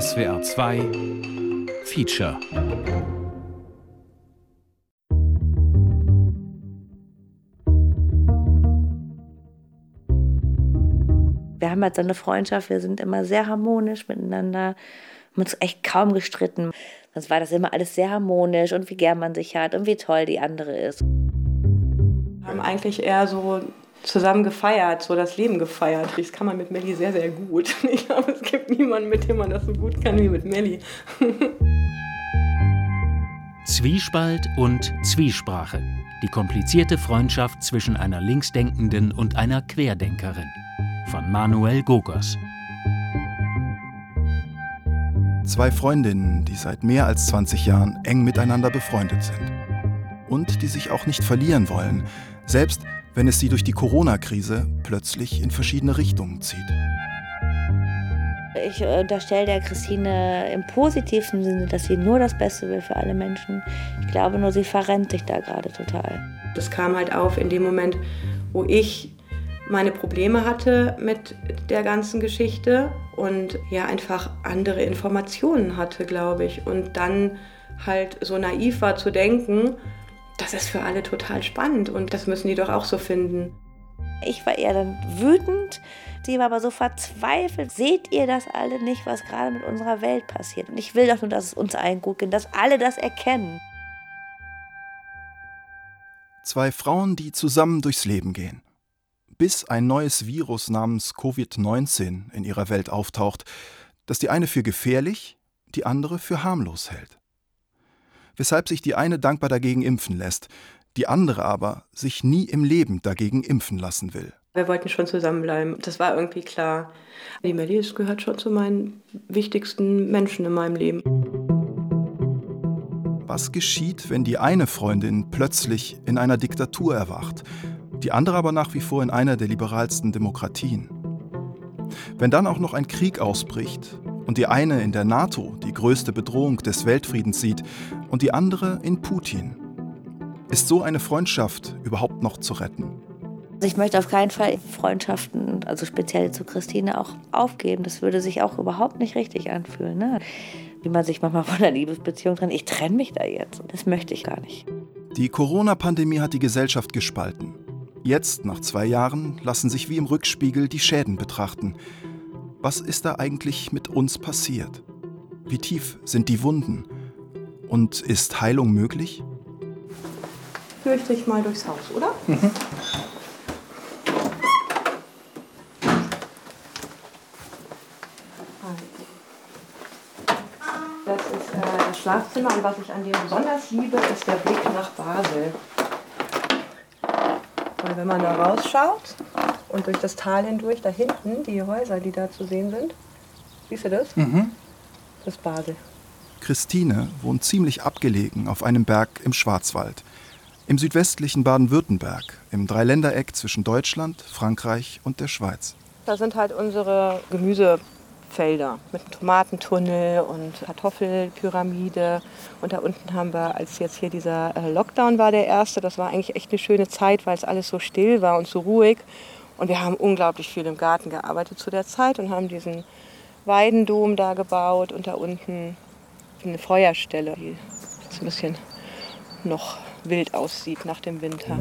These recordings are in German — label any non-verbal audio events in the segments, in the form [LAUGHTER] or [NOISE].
SWR 2 Feature Wir haben halt so eine Freundschaft, wir sind immer sehr harmonisch miteinander, haben uns echt kaum gestritten. Sonst war das immer alles sehr harmonisch und wie gern man sich hat und wie toll die andere ist. Wir haben eigentlich eher so zusammen gefeiert, so das Leben gefeiert. Das kann man mit Melli sehr, sehr gut. [LAUGHS] Ich glaube, es gibt niemanden, mit dem man das so gut kann wie mit Melli. [LAUGHS] Zwiespalt und Zwiesprache. Die komplizierte Freundschaft zwischen einer Linksdenkenden und einer Querdenkerin. Von Manuel Gogos. Zwei Freundinnen, die seit mehr als 20 Jahren eng miteinander befreundet sind. Und die sich auch nicht verlieren wollen, selbst wenn es sie durch die Corona-Krise plötzlich in verschiedene Richtungen zieht. Ich unterstelle der Christine im positiven Sinne, dass sie nur das Beste will für alle Menschen. Ich glaube nur, sie verrennt sich da gerade total. Das kam halt auf in dem Moment, wo ich meine Probleme hatte mit der ganzen Geschichte und ja einfach andere Informationen hatte, glaube ich. Und dann halt so naiv war zu denken, das ist für alle total spannend und das müssen die doch auch so finden. Ich war eher dann wütend, sie war aber so verzweifelt. Seht ihr das alle nicht, was gerade mit unserer Welt passiert? Und ich will doch nur, dass es uns allen gut geht, dass alle das erkennen. Zwei Frauen, die zusammen durchs Leben gehen. Bis ein neues Virus namens Covid-19 in ihrer Welt auftaucht, das die eine für gefährlich, die andere für harmlos hält weshalb sich die eine dankbar dagegen impfen lässt, die andere aber sich nie im Leben dagegen impfen lassen will. Wir wollten schon zusammenbleiben, das war irgendwie klar. Die Melli gehört schon zu meinen wichtigsten Menschen in meinem Leben. Was geschieht, wenn die eine Freundin plötzlich in einer Diktatur erwacht, die andere aber nach wie vor in einer der liberalsten Demokratien? Wenn dann auch noch ein Krieg ausbricht und die eine in der NATO die größte Bedrohung des Weltfriedens sieht und die andere in Putin. Ist so eine Freundschaft überhaupt noch zu retten? Also ich möchte auf keinen Fall Freundschaften, also speziell zu Christine, auch aufgeben. Das würde sich auch überhaupt nicht richtig anfühlen. Ne? Wie man sich manchmal von einer Liebesbeziehung trennt. Ich trenne mich da jetzt. Das möchte ich gar nicht. Die Corona-Pandemie hat die Gesellschaft gespalten. Jetzt, nach zwei Jahren, lassen sich wie im Rückspiegel die Schäden betrachten. Was ist da eigentlich mit uns passiert? Wie tief sind die Wunden? Und ist Heilung möglich? Führe ich dich mal durchs Haus, oder? Mhm. Das ist äh, das Schlafzimmer und was ich an dir besonders liebe, ist der Blick nach Basel. Weil wenn man da rausschaut, und durch das Tal hindurch, da hinten, die Häuser, die da zu sehen sind. Siehst du das? Mhm. Das ist Basel. Christine wohnt ziemlich abgelegen auf einem Berg im Schwarzwald. Im südwestlichen Baden-Württemberg, im Dreiländereck zwischen Deutschland, Frankreich und der Schweiz. Da sind halt unsere Gemüsefelder mit einem Tomatentunnel und Kartoffelpyramide. Und da unten haben wir, als jetzt hier dieser äh, Lockdown war, der erste, das war eigentlich echt eine schöne Zeit, weil es alles so still war und so ruhig. Und wir haben unglaublich viel im Garten gearbeitet zu der Zeit und haben diesen Weidendom da gebaut und da unten eine Feuerstelle, die jetzt ein bisschen noch wild aussieht nach dem Winter.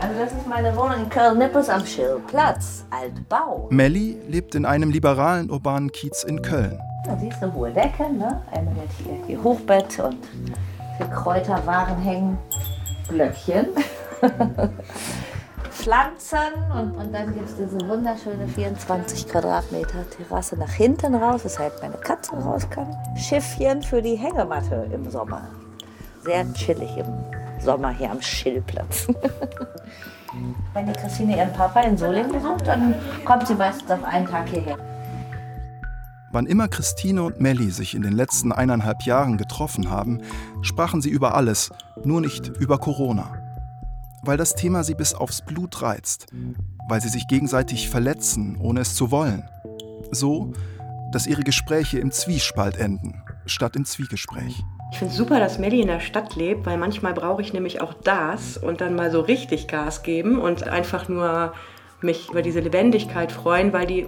Also das ist meine Wohnung in Köln-Nippes am Schillplatz, Altbau. Melli lebt in einem liberalen urbanen Kiez in Köln. Da siehst du hohe Decken, ne? Einmal hier, hier Hochbett und für Kräuterwaren hängen Blöckchen. [LAUGHS] Pflanzen und, und dann gibt es diese wunderschöne 24 Quadratmeter Terrasse nach hinten raus, weshalb meine Katze raus kann. Schiffchen für die Hängematte im Sommer. Sehr chillig im Sommer hier am Schillplatz. [LAUGHS] Wenn die Christine ihren Papa in Solingen besucht, dann kommt sie meistens auf einen Tag hierher. Wann immer Christine und Melli sich in den letzten eineinhalb Jahren getroffen haben, sprachen sie über alles, nur nicht über Corona weil das Thema sie bis aufs Blut reizt, weil sie sich gegenseitig verletzen, ohne es zu wollen. So, dass ihre Gespräche im Zwiespalt enden, statt im Zwiegespräch. Ich finde es super, dass Melli in der Stadt lebt, weil manchmal brauche ich nämlich auch das und dann mal so richtig Gas geben und einfach nur mich über diese Lebendigkeit freuen, weil die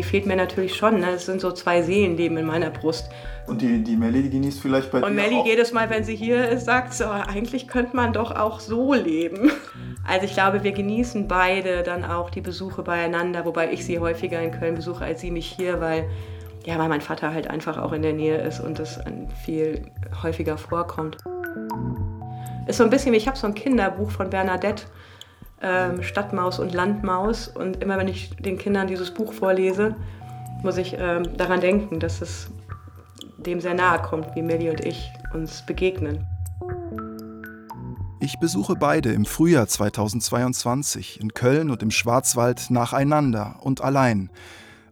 Die fehlt mir natürlich schon. Ne? Das sind so zwei Seelenleben in meiner Brust. Und die, die Melli, die genießt vielleicht bei Und dir Melli auch jedes Mal, wenn sie hier ist, sagt so, eigentlich könnte man doch auch so leben. Also ich glaube, wir genießen beide dann auch die Besuche beieinander, wobei ich sie häufiger in Köln besuche als sie mich hier, weil ja, weil mein Vater halt einfach auch in der Nähe ist und das viel häufiger vorkommt. Ist so ein bisschen wie, ich habe so ein Kinderbuch von Bernadette, ähm, Stadtmaus und Landmaus. Und immer wenn ich den Kindern dieses Buch vorlese, muss ich ähm, daran denken, dass es dem sehr nahe kommt, wie Melli und ich uns begegnen. Ich besuche beide im Frühjahr 2022 in Köln und im Schwarzwald nacheinander und allein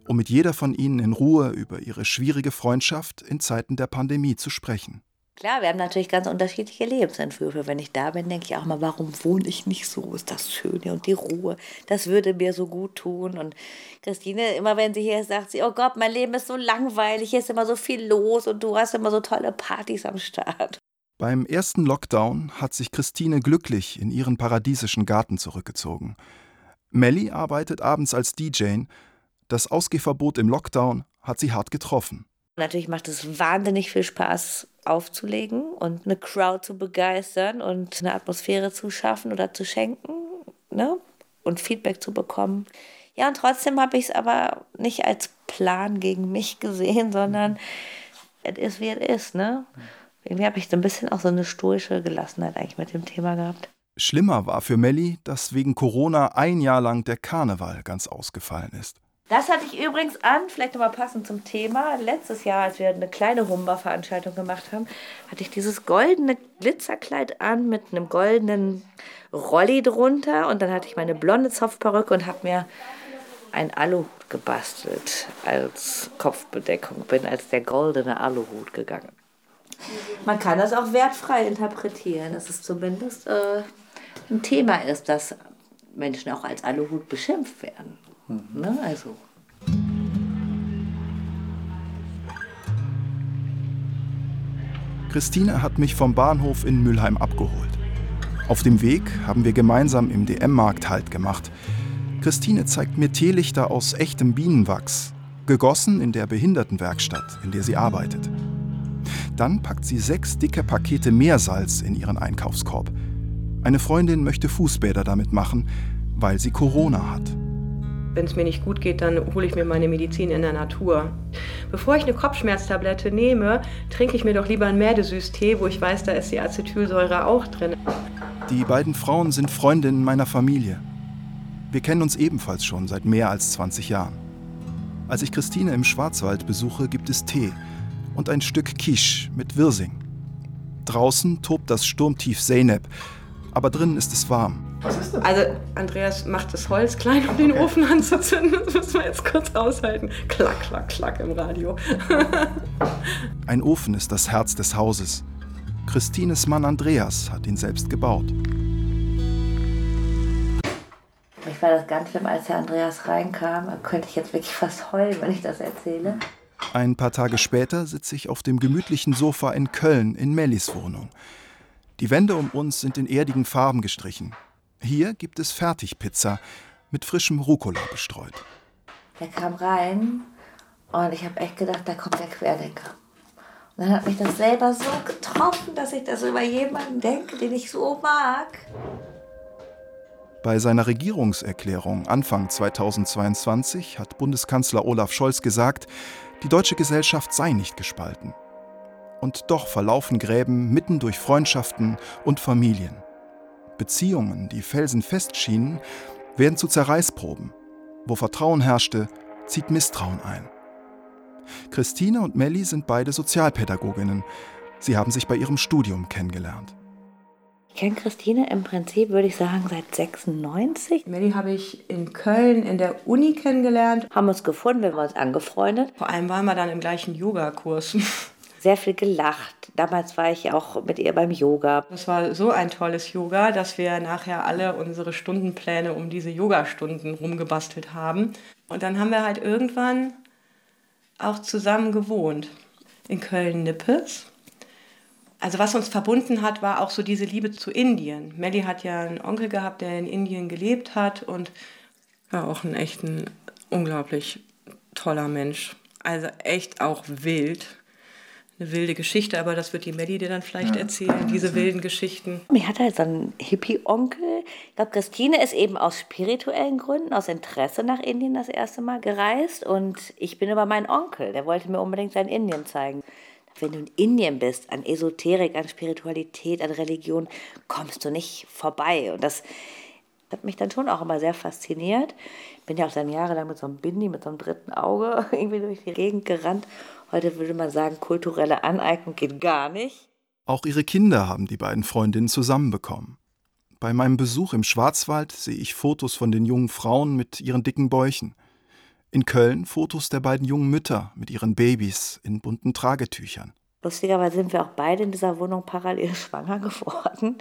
um mit jeder von ihnen in Ruhe über ihre schwierige Freundschaft in Zeiten der Pandemie zu sprechen. Klar, wir haben natürlich ganz unterschiedliche Lebensentwürfe. Wenn ich da bin, denke ich auch mal, warum wohne ich nicht so? Ist das Schöne und die Ruhe, das würde mir so gut tun. Und Christine, immer wenn sie hier ist, sagt sie, oh Gott, mein Leben ist so langweilig, hier ist immer so viel los und du hast immer so tolle Partys am Start. Beim ersten Lockdown hat sich Christine glücklich in ihren paradiesischen Garten zurückgezogen. Melly arbeitet abends als DJ das Ausgehverbot im Lockdown hat sie hart getroffen. Natürlich macht es wahnsinnig viel Spaß aufzulegen und eine Crowd zu begeistern und eine Atmosphäre zu schaffen oder zu schenken ne? und Feedback zu bekommen. Ja, und trotzdem habe ich es aber nicht als Plan gegen mich gesehen, sondern es ist, wie es ist. Ne? Irgendwie habe ich so ein bisschen auch so eine stoische Gelassenheit eigentlich mit dem Thema gehabt. Schlimmer war für Melli, dass wegen Corona ein Jahr lang der Karneval ganz ausgefallen ist. Das hatte ich übrigens an, vielleicht nochmal passend zum Thema. Letztes Jahr, als wir eine kleine Humba-Veranstaltung gemacht haben, hatte ich dieses goldene Glitzerkleid an mit einem goldenen Rolli drunter. Und dann hatte ich meine blonde Zopfperücke und habe mir ein Aluhut gebastelt als Kopfbedeckung. Bin als der goldene Aluhut gegangen. Man kann das auch wertfrei interpretieren, dass es zumindest äh, ein Thema ist, dass Menschen auch als Aluhut beschimpft werden. Mhm. Ne? Also. Christine hat mich vom Bahnhof in Mülheim abgeholt. Auf dem Weg haben wir gemeinsam im DM-Markt Halt gemacht. Christine zeigt mir Teelichter aus echtem Bienenwachs, gegossen in der Behindertenwerkstatt, in der sie arbeitet. Dann packt sie sechs dicke Pakete Meersalz in ihren Einkaufskorb. Eine Freundin möchte Fußbäder damit machen, weil sie Corona hat. Wenn es mir nicht gut geht, dann hole ich mir meine Medizin in der Natur. Bevor ich eine Kopfschmerztablette nehme, trinke ich mir doch lieber einen Mädesüß-Tee, wo ich weiß, da ist die Acetylsäure auch drin. Die beiden Frauen sind Freundinnen meiner Familie. Wir kennen uns ebenfalls schon seit mehr als 20 Jahren. Als ich Christine im Schwarzwald besuche, gibt es Tee und ein Stück Quiche mit Wirsing. Draußen tobt das Sturmtief Zeynep, aber drinnen ist es warm. Was ist das? Also, Andreas macht das Holz klein, um den Ofen anzuzünden. Das müssen wir jetzt kurz aushalten. Klack, klack, klack im Radio. [LAUGHS] Ein Ofen ist das Herz des Hauses. Christines Mann Andreas hat ihn selbst gebaut. Ich war das ganz schlimm, als der Andreas reinkam. Da könnte ich jetzt wirklich fast heulen, wenn ich das erzähle. Ein paar Tage später sitze ich auf dem gemütlichen Sofa in Köln in Mellis Wohnung. Die Wände um uns sind in erdigen Farben gestrichen. Hier gibt es Fertigpizza mit frischem Rucola bestreut. Er kam rein und ich habe echt gedacht, da kommt der Querdenker. Und dann hat mich das selber so getroffen, dass ich das über jemanden denke, den ich so mag. Bei seiner Regierungserklärung Anfang 2022 hat Bundeskanzler Olaf Scholz gesagt, die deutsche Gesellschaft sei nicht gespalten. Und doch verlaufen Gräben mitten durch Freundschaften und Familien. Beziehungen, die felsenfest schienen, werden zu Zerreißproben. Wo Vertrauen herrschte, zieht Misstrauen ein. Christine und Melli sind beide Sozialpädagoginnen. Sie haben sich bei ihrem Studium kennengelernt. Ich kenne Christine im Prinzip, würde ich sagen, seit 96. Melli habe ich in Köln in der Uni kennengelernt. Haben uns gefunden, wir haben uns angefreundet. Vor allem waren wir dann im gleichen Yogakurs. Sehr viel gelacht. Damals war ich auch mit ihr beim Yoga. Das war so ein tolles Yoga, dass wir nachher alle unsere Stundenpläne um diese Yogastunden rumgebastelt haben. Und dann haben wir halt irgendwann auch zusammen gewohnt in Köln-Nippes. Also was uns verbunden hat, war auch so diese Liebe zu Indien. Melly hat ja einen Onkel gehabt, der in Indien gelebt hat und war auch ein echten, unglaublich toller Mensch. Also echt auch wild. Eine wilde Geschichte, aber das wird die Melli dir dann vielleicht ja. erzählen, diese wilden Geschichten. Mir hat halt so einen Hippie-Onkel. Ich glaube, Christine ist eben aus spirituellen Gründen, aus Interesse nach Indien das erste Mal gereist. Und ich bin über meinen Onkel, der wollte mir unbedingt sein Indien zeigen. Wenn du in Indien bist, an Esoterik, an Spiritualität, an Religion, kommst du nicht vorbei. Und das hat mich dann schon auch immer sehr fasziniert. Ich bin ja auch dann jahrelang mit so einem Bindi, mit so einem dritten Auge [LAUGHS] irgendwie durch die Gegend gerannt. Heute würde man sagen, kulturelle Aneignung geht gar nicht. Auch ihre Kinder haben die beiden Freundinnen zusammenbekommen. Bei meinem Besuch im Schwarzwald sehe ich Fotos von den jungen Frauen mit ihren dicken Bäuchen. In Köln Fotos der beiden jungen Mütter mit ihren Babys in bunten Tragetüchern. Lustigerweise sind wir auch beide in dieser Wohnung parallel [LAUGHS] schwanger geworden.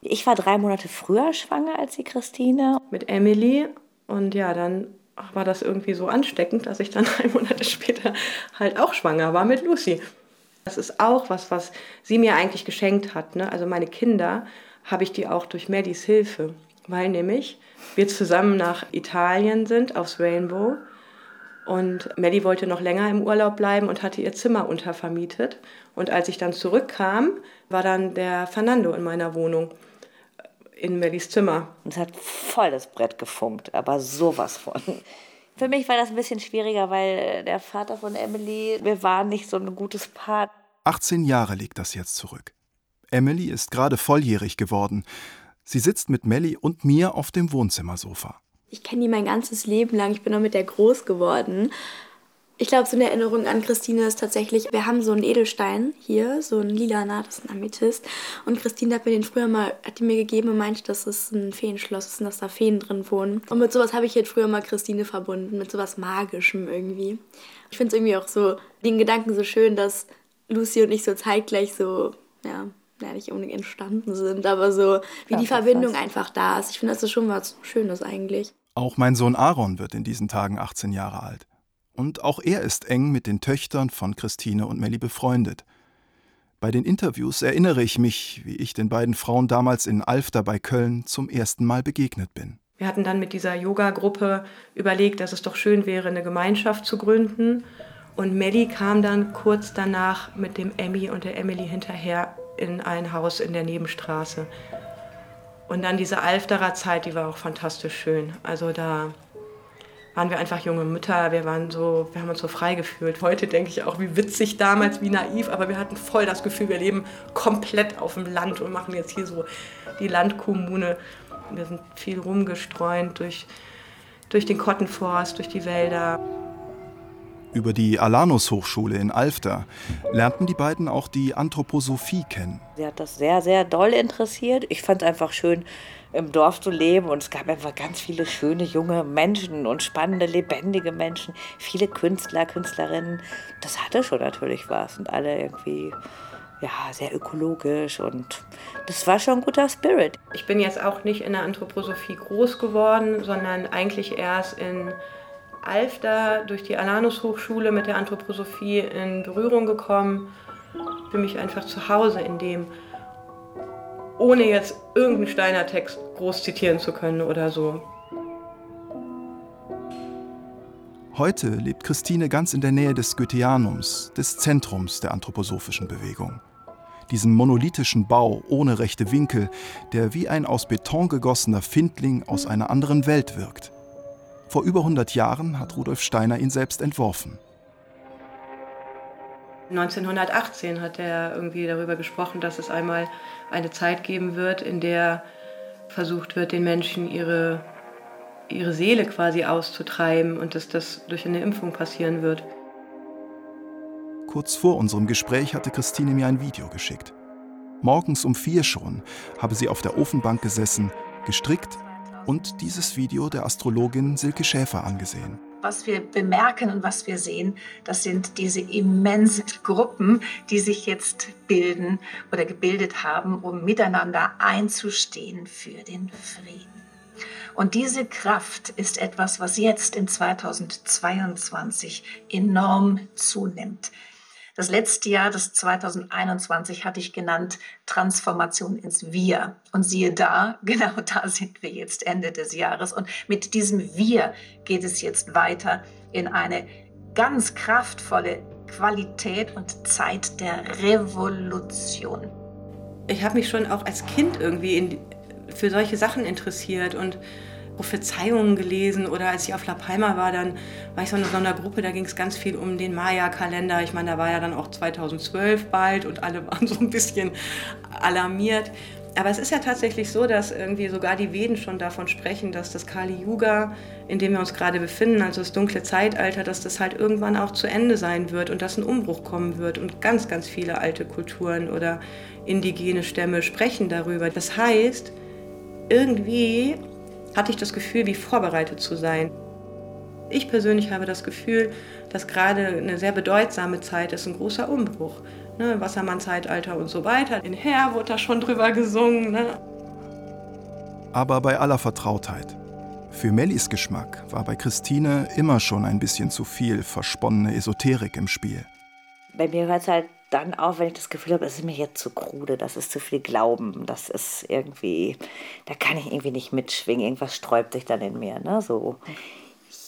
Ich war drei Monate früher schwanger als die Christine. Mit Emily. Und ja, dann war das irgendwie so ansteckend, dass ich dann [LAUGHS] drei Monate später halt auch schwanger war mit Lucy. Das ist auch was, was sie mir eigentlich geschenkt hat. Ne? Also meine Kinder habe ich die auch durch Maddys Hilfe. Weil nämlich wir zusammen nach Italien sind, aufs Rainbow und Melly wollte noch länger im Urlaub bleiben und hatte ihr Zimmer untervermietet. Und als ich dann zurückkam, war dann der Fernando in meiner Wohnung, in Mellys Zimmer. Es hat voll das Brett gefunkt, aber sowas von. Für mich war das ein bisschen schwieriger, weil der Vater von Emily, wir waren nicht so ein gutes Paar. 18 Jahre liegt das jetzt zurück. Emily ist gerade volljährig geworden. Sie sitzt mit Melly und mir auf dem Wohnzimmersofa. Ich kenne die mein ganzes Leben lang. Ich bin auch mit der groß geworden. Ich glaube, so eine Erinnerung an Christine ist tatsächlich, wir haben so einen Edelstein hier, so ein lilana, das ist ein Amethyst. Und Christine hat mir den früher mal, hat die mir gegeben und meinte, dass es ein Feenschloss ist und dass da Feen drin wohnen. Und mit sowas habe ich jetzt früher mal Christine verbunden, mit sowas Magischem irgendwie. Ich finde es irgendwie auch so, den Gedanken so schön, dass Lucy und ich so zeitgleich so, ja, ja, nicht unbedingt entstanden sind, aber so, wie ja, die Verbindung fast. einfach da ist. Ich finde, das ist schon was Schönes eigentlich. Auch mein Sohn Aaron wird in diesen Tagen 18 Jahre alt. Und auch er ist eng mit den Töchtern von Christine und Melli befreundet. Bei den Interviews erinnere ich mich, wie ich den beiden Frauen damals in Alfter bei Köln zum ersten Mal begegnet bin. Wir hatten dann mit dieser Yoga-Gruppe überlegt, dass es doch schön wäre, eine Gemeinschaft zu gründen. Und Melli kam dann kurz danach mit dem Emmy und der Emily hinterher in ein Haus in der Nebenstraße. Und dann diese Alfterer Zeit, die war auch fantastisch schön. Also da waren wir einfach junge Mütter, wir waren so, wir haben uns so frei gefühlt. Heute denke ich auch, wie witzig damals, wie naiv, aber wir hatten voll das Gefühl, wir leben komplett auf dem Land und machen jetzt hier so die Landkommune. Wir sind viel rumgestreunt durch, durch den Kottenforst, durch die Wälder. Über die Alanus Hochschule in Alfter lernten die beiden auch die Anthroposophie kennen. Sie hat das sehr, sehr doll interessiert. Ich fand es einfach schön, im Dorf zu leben und es gab einfach ganz viele schöne junge Menschen und spannende, lebendige Menschen, viele Künstler, Künstlerinnen. Das hatte schon natürlich was und alle irgendwie ja, sehr ökologisch und das war schon ein guter Spirit. Ich bin jetzt auch nicht in der Anthroposophie groß geworden, sondern eigentlich erst in Alfter durch die Alanus Hochschule mit der Anthroposophie in Berührung gekommen. Für mich einfach zu Hause in dem, ohne jetzt irgendeinen Steiner Text groß zitieren zu können oder so. Heute lebt Christine ganz in der Nähe des Goetheanums, des Zentrums der anthroposophischen Bewegung. Diesem monolithischen Bau ohne rechte Winkel, der wie ein aus Beton gegossener Findling aus einer anderen Welt wirkt. Vor über 100 Jahren hat Rudolf Steiner ihn selbst entworfen. 1918 hat er irgendwie darüber gesprochen, dass es einmal eine Zeit geben wird, in der versucht wird, den Menschen ihre, ihre Seele quasi auszutreiben und dass das durch eine Impfung passieren wird. Kurz vor unserem Gespräch hatte Christine mir ein Video geschickt. Morgens um vier schon habe sie auf der Ofenbank gesessen, gestrickt und dieses Video der Astrologin Silke Schäfer angesehen. Was wir bemerken und was wir sehen, das sind diese immensen Gruppen, die sich jetzt bilden oder gebildet haben, um miteinander einzustehen für den Frieden. Und diese Kraft ist etwas, was jetzt in 2022 enorm zunimmt. Das letzte Jahr, das 2021, hatte ich genannt Transformation ins Wir. Und siehe da, [LAUGHS] genau da sind wir jetzt Ende des Jahres. Und mit diesem Wir geht es jetzt weiter in eine ganz kraftvolle Qualität und Zeit der Revolution. Ich habe mich schon auch als Kind irgendwie in, für solche Sachen interessiert und Prophezeiungen gelesen oder als ich auf La Palma war, dann war ich so in einer Gruppe, da ging es ganz viel um den Maya-Kalender. Ich meine, da war ja dann auch 2012 bald und alle [LAUGHS] waren so ein bisschen alarmiert. Aber es ist ja tatsächlich so, dass irgendwie sogar die Veden schon davon sprechen, dass das Kali Yuga, in dem wir uns gerade befinden, also das dunkle Zeitalter, dass das halt irgendwann auch zu Ende sein wird und dass ein Umbruch kommen wird. Und ganz, ganz viele alte Kulturen oder indigene Stämme sprechen darüber. Das heißt, irgendwie hatte ich das Gefühl, wie vorbereitet zu sein. Ich persönlich habe das Gefühl, dass gerade eine sehr bedeutsame Zeit ist, ein großer Umbruch. Ne, Wassermann-Zeitalter und so weiter. In Herr wurde da schon drüber gesungen. Ne? Aber bei aller Vertrautheit. Für Mellis Geschmack war bei Christine immer schon ein bisschen zu viel versponnene Esoterik im Spiel. Bei mir hört es halt dann auch, wenn ich das Gefühl habe, es ist mir jetzt zu krude, das ist zu viel Glauben, das ist irgendwie, da kann ich irgendwie nicht mitschwingen, irgendwas sträubt sich dann in mir, ne? So,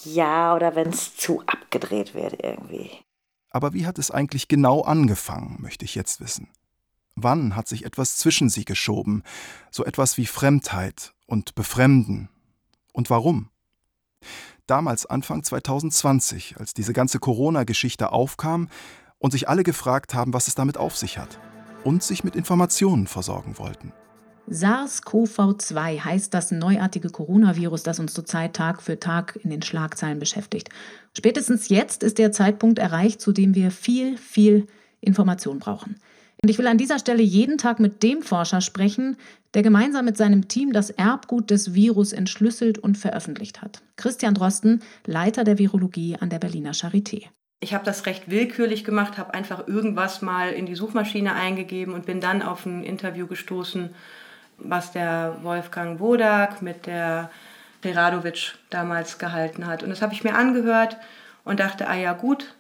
ja, oder wenn es zu abgedreht wird irgendwie. Aber wie hat es eigentlich genau angefangen, möchte ich jetzt wissen. Wann hat sich etwas zwischen sie geschoben, so etwas wie Fremdheit und Befremden? Und warum? Damals Anfang 2020, als diese ganze Corona-Geschichte aufkam, und sich alle gefragt haben, was es damit auf sich hat und sich mit Informationen versorgen wollten. SARS-CoV-2 heißt das neuartige Coronavirus, das uns zurzeit Tag für Tag in den Schlagzeilen beschäftigt. Spätestens jetzt ist der Zeitpunkt erreicht, zu dem wir viel, viel Information brauchen. Und ich will an dieser Stelle jeden Tag mit dem Forscher sprechen, der gemeinsam mit seinem Team das Erbgut des Virus entschlüsselt und veröffentlicht hat. Christian Drosten, Leiter der Virologie an der Berliner Charité. Ich habe das recht willkürlich gemacht, habe einfach irgendwas mal in die Suchmaschine eingegeben und bin dann auf ein Interview gestoßen, was der Wolfgang Wodak mit der Preradovic damals gehalten hat. Und das habe ich mir angehört und dachte, ah ja gut,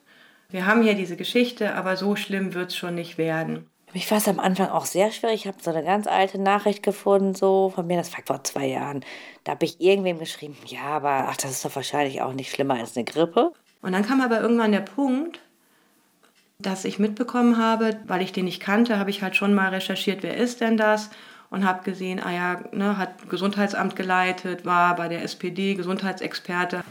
wir haben hier diese Geschichte, aber so schlimm wird es schon nicht werden. Mich war es am Anfang auch sehr schwierig. Ich habe so eine ganz alte Nachricht gefunden, so von mir, das war vor zwei Jahren. Da habe ich irgendwem geschrieben, ja, aber ach, das ist doch wahrscheinlich auch nicht schlimmer als eine Grippe. Und dann kam aber irgendwann der Punkt, dass ich mitbekommen habe, weil ich den nicht kannte, habe ich halt schon mal recherchiert, wer ist denn das? Und habe gesehen, ah ja, ne, hat Gesundheitsamt geleitet, war bei der SPD Gesundheitsexperte.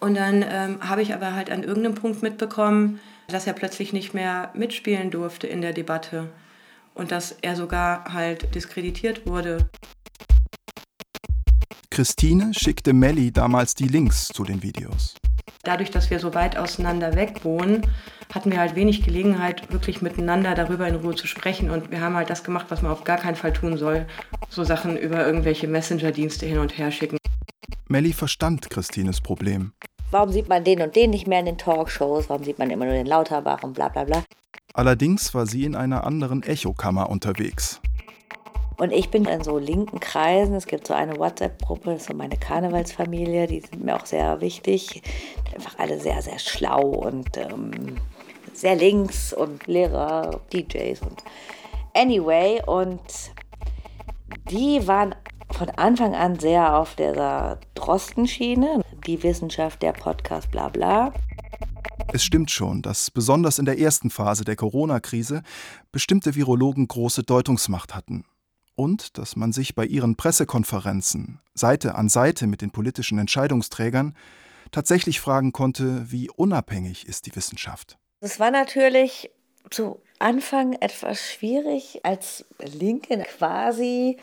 Und dann ähm, habe ich aber halt an irgendeinem Punkt mitbekommen, dass er plötzlich nicht mehr mitspielen durfte in der Debatte und dass er sogar halt diskreditiert wurde. Christine schickte Melli damals die Links zu den Videos. Dadurch, dass wir so weit auseinander weg wohnen, hatten wir halt wenig Gelegenheit, wirklich miteinander darüber in Ruhe zu sprechen. Und wir haben halt das gemacht, was man auf gar keinen Fall tun soll. So Sachen über irgendwelche Messenger-Dienste hin und her schicken. Melli verstand Christines Problem. Warum sieht man den und den nicht mehr in den Talkshows? Warum sieht man immer nur den Lauterbach und bla bla bla? Allerdings war sie in einer anderen Echokammer unterwegs. Und ich bin in so linken Kreisen. Es gibt so eine WhatsApp-Gruppe, das ist so meine Karnevalsfamilie, die sind mir auch sehr wichtig. Einfach alle sehr, sehr schlau und ähm, sehr links und Lehrer, DJs und anyway. Und die waren von Anfang an sehr auf dieser Drostenschiene, die Wissenschaft, der Podcast, bla bla. Es stimmt schon, dass besonders in der ersten Phase der Corona-Krise bestimmte Virologen große Deutungsmacht hatten und dass man sich bei ihren Pressekonferenzen Seite an Seite mit den politischen Entscheidungsträgern tatsächlich fragen konnte, wie unabhängig ist die Wissenschaft. Es war natürlich zu Anfang etwas schwierig, als Linke quasi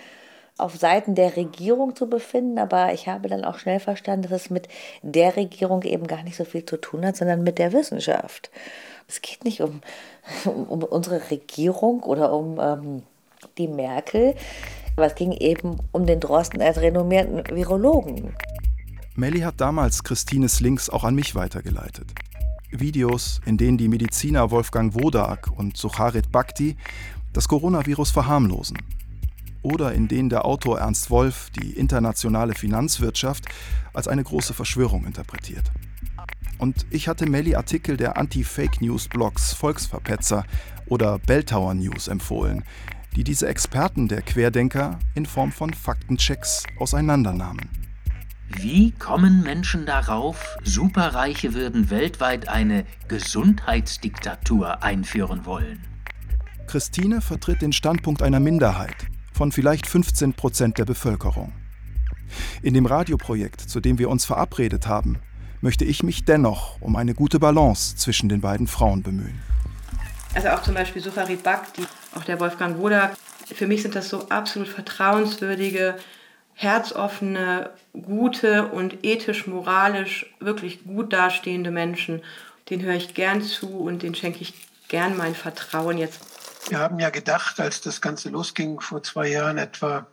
auf Seiten der Regierung zu befinden, aber ich habe dann auch schnell verstanden, dass es mit der Regierung eben gar nicht so viel zu tun hat, sondern mit der Wissenschaft. Es geht nicht um, um, um unsere Regierung oder um ähm, die Merkel. Aber es ging eben um den Drosten als renommierten Virologen. Melli hat damals Christines Links auch an mich weitergeleitet. Videos, in denen die Mediziner Wolfgang Wodak und Sucharit Bhakti das Coronavirus verharmlosen. Oder in denen der Autor Ernst Wolf die internationale Finanzwirtschaft als eine große Verschwörung interpretiert. Und ich hatte Melli Artikel der Anti-Fake-News-Blogs Volksverpetzer oder Belltower News empfohlen, die diese Experten der Querdenker in Form von Faktenchecks auseinandernahmen. Wie kommen Menschen darauf, Superreiche würden weltweit eine Gesundheitsdiktatur einführen wollen? Christine vertritt den Standpunkt einer Minderheit von vielleicht 15 Prozent der Bevölkerung. In dem Radioprojekt, zu dem wir uns verabredet haben, möchte ich mich dennoch um eine gute Balance zwischen den beiden Frauen bemühen. Also auch zum Beispiel Sufarid Bhakti, auch der Wolfgang Wodak. Für mich sind das so absolut vertrauenswürdige, herzoffene, gute und ethisch, moralisch wirklich gut dastehende Menschen. Den höre ich gern zu und den schenke ich gern mein Vertrauen jetzt. Wir haben ja gedacht, als das Ganze losging vor zwei Jahren etwa,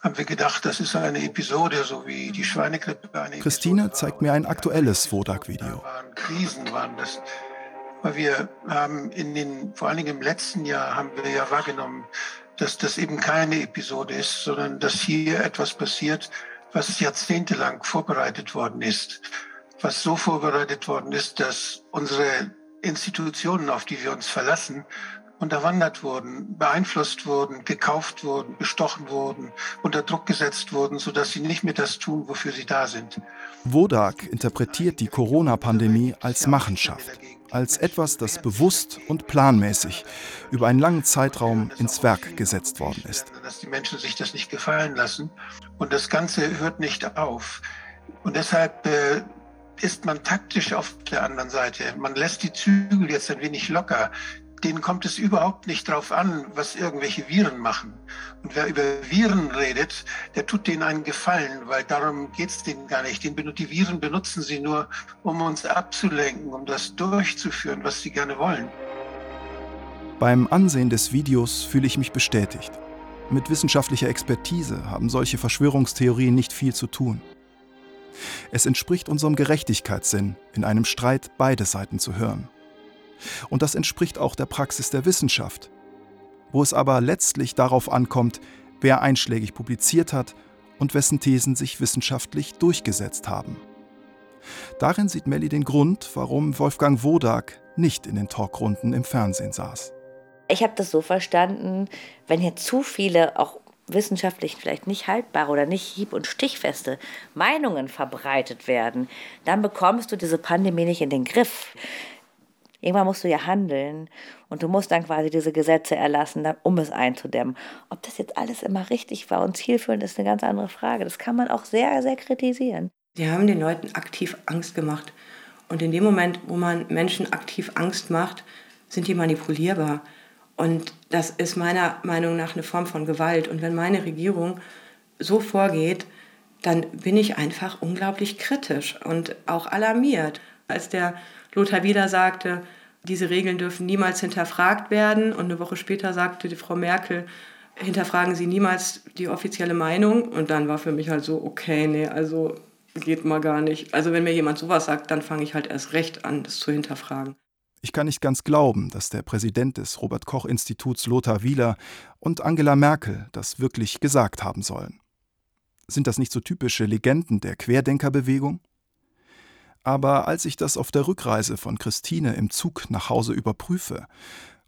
haben wir gedacht, das ist eine Episode, so wie die Schweinegrippe. Christine Episode zeigt mir ein aktuelles Wodak-Video. Krisen waren das. Weil wir haben in den, vor allen Dingen im letzten Jahr, haben wir ja wahrgenommen, dass das eben keine Episode ist, sondern dass hier etwas passiert, was jahrzehntelang vorbereitet worden ist. Was so vorbereitet worden ist, dass unsere Institutionen, auf die wir uns verlassen, unterwandert wurden, beeinflusst wurden, gekauft wurden, bestochen wurden, unter Druck gesetzt wurden, sodass sie nicht mehr das tun, wofür sie da sind. Wodak interpretiert die Corona-Pandemie als Machenschaft, als etwas, das bewusst und planmäßig über einen langen Zeitraum ins Werk gesetzt worden ist. Dass die Menschen sich das nicht gefallen lassen und das Ganze hört nicht auf. Und deshalb äh, ist man taktisch auf der anderen Seite. Man lässt die Zügel jetzt ein wenig locker denen kommt es überhaupt nicht drauf an, was irgendwelche Viren machen. Und wer über Viren redet, der tut denen einen Gefallen, weil darum geht es denen gar nicht. Die Viren benutzen sie nur, um uns abzulenken, um das durchzuführen, was sie gerne wollen. Beim Ansehen des Videos fühle ich mich bestätigt. Mit wissenschaftlicher Expertise haben solche Verschwörungstheorien nicht viel zu tun. Es entspricht unserem Gerechtigkeitssinn, in einem Streit beide Seiten zu hören. Und das entspricht auch der Praxis der Wissenschaft, wo es aber letztlich darauf ankommt, wer einschlägig publiziert hat und wessen Thesen sich wissenschaftlich durchgesetzt haben. Darin sieht Melly den Grund, warum Wolfgang Wodak nicht in den Talkrunden im Fernsehen saß. Ich habe das so verstanden, wenn hier zu viele auch wissenschaftlich vielleicht nicht haltbare oder nicht hieb- und stichfeste Meinungen verbreitet werden, dann bekommst du diese Pandemie nicht in den Griff. Irgendwann musst du ja handeln und du musst dann quasi diese Gesetze erlassen, um es einzudämmen. Ob das jetzt alles immer richtig war und zielführend ist eine ganz andere Frage. Das kann man auch sehr, sehr kritisieren. Sie haben den Leuten aktiv Angst gemacht. Und in dem Moment, wo man Menschen aktiv Angst macht, sind die manipulierbar. Und das ist meiner Meinung nach eine Form von Gewalt. Und wenn meine Regierung so vorgeht, dann bin ich einfach unglaublich kritisch und auch alarmiert. Als der Lothar Wieler sagte, diese Regeln dürfen niemals hinterfragt werden. Und eine Woche später sagte die Frau Merkel, hinterfragen Sie niemals die offizielle Meinung. Und dann war für mich halt so, okay, nee, also geht mal gar nicht. Also wenn mir jemand sowas sagt, dann fange ich halt erst recht an, das zu hinterfragen. Ich kann nicht ganz glauben, dass der Präsident des Robert Koch Instituts Lothar Wieler und Angela Merkel das wirklich gesagt haben sollen. Sind das nicht so typische Legenden der Querdenkerbewegung? Aber als ich das auf der Rückreise von Christine im Zug nach Hause überprüfe,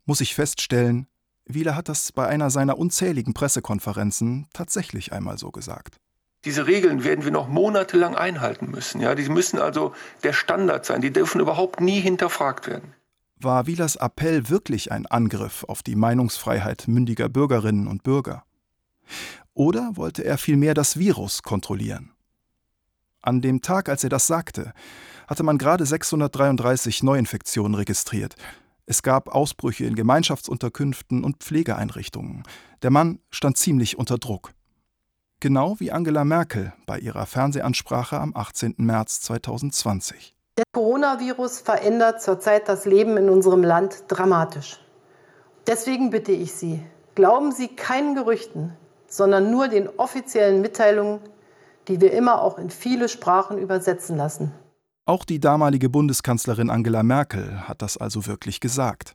muss ich feststellen, Wieler hat das bei einer seiner unzähligen Pressekonferenzen tatsächlich einmal so gesagt. Diese Regeln werden wir noch monatelang einhalten müssen. Ja, die müssen also der Standard sein. Die dürfen überhaupt nie hinterfragt werden. War Wielers Appell wirklich ein Angriff auf die Meinungsfreiheit mündiger Bürgerinnen und Bürger? Oder wollte er vielmehr das Virus kontrollieren? An dem Tag, als er das sagte, hatte man gerade 633 Neuinfektionen registriert. Es gab Ausbrüche in Gemeinschaftsunterkünften und Pflegeeinrichtungen. Der Mann stand ziemlich unter Druck. Genau wie Angela Merkel bei ihrer Fernsehansprache am 18. März 2020. Der Coronavirus verändert zurzeit das Leben in unserem Land dramatisch. Deswegen bitte ich Sie, glauben Sie keinen Gerüchten, sondern nur den offiziellen Mitteilungen die wir immer auch in viele Sprachen übersetzen lassen. Auch die damalige Bundeskanzlerin Angela Merkel hat das also wirklich gesagt.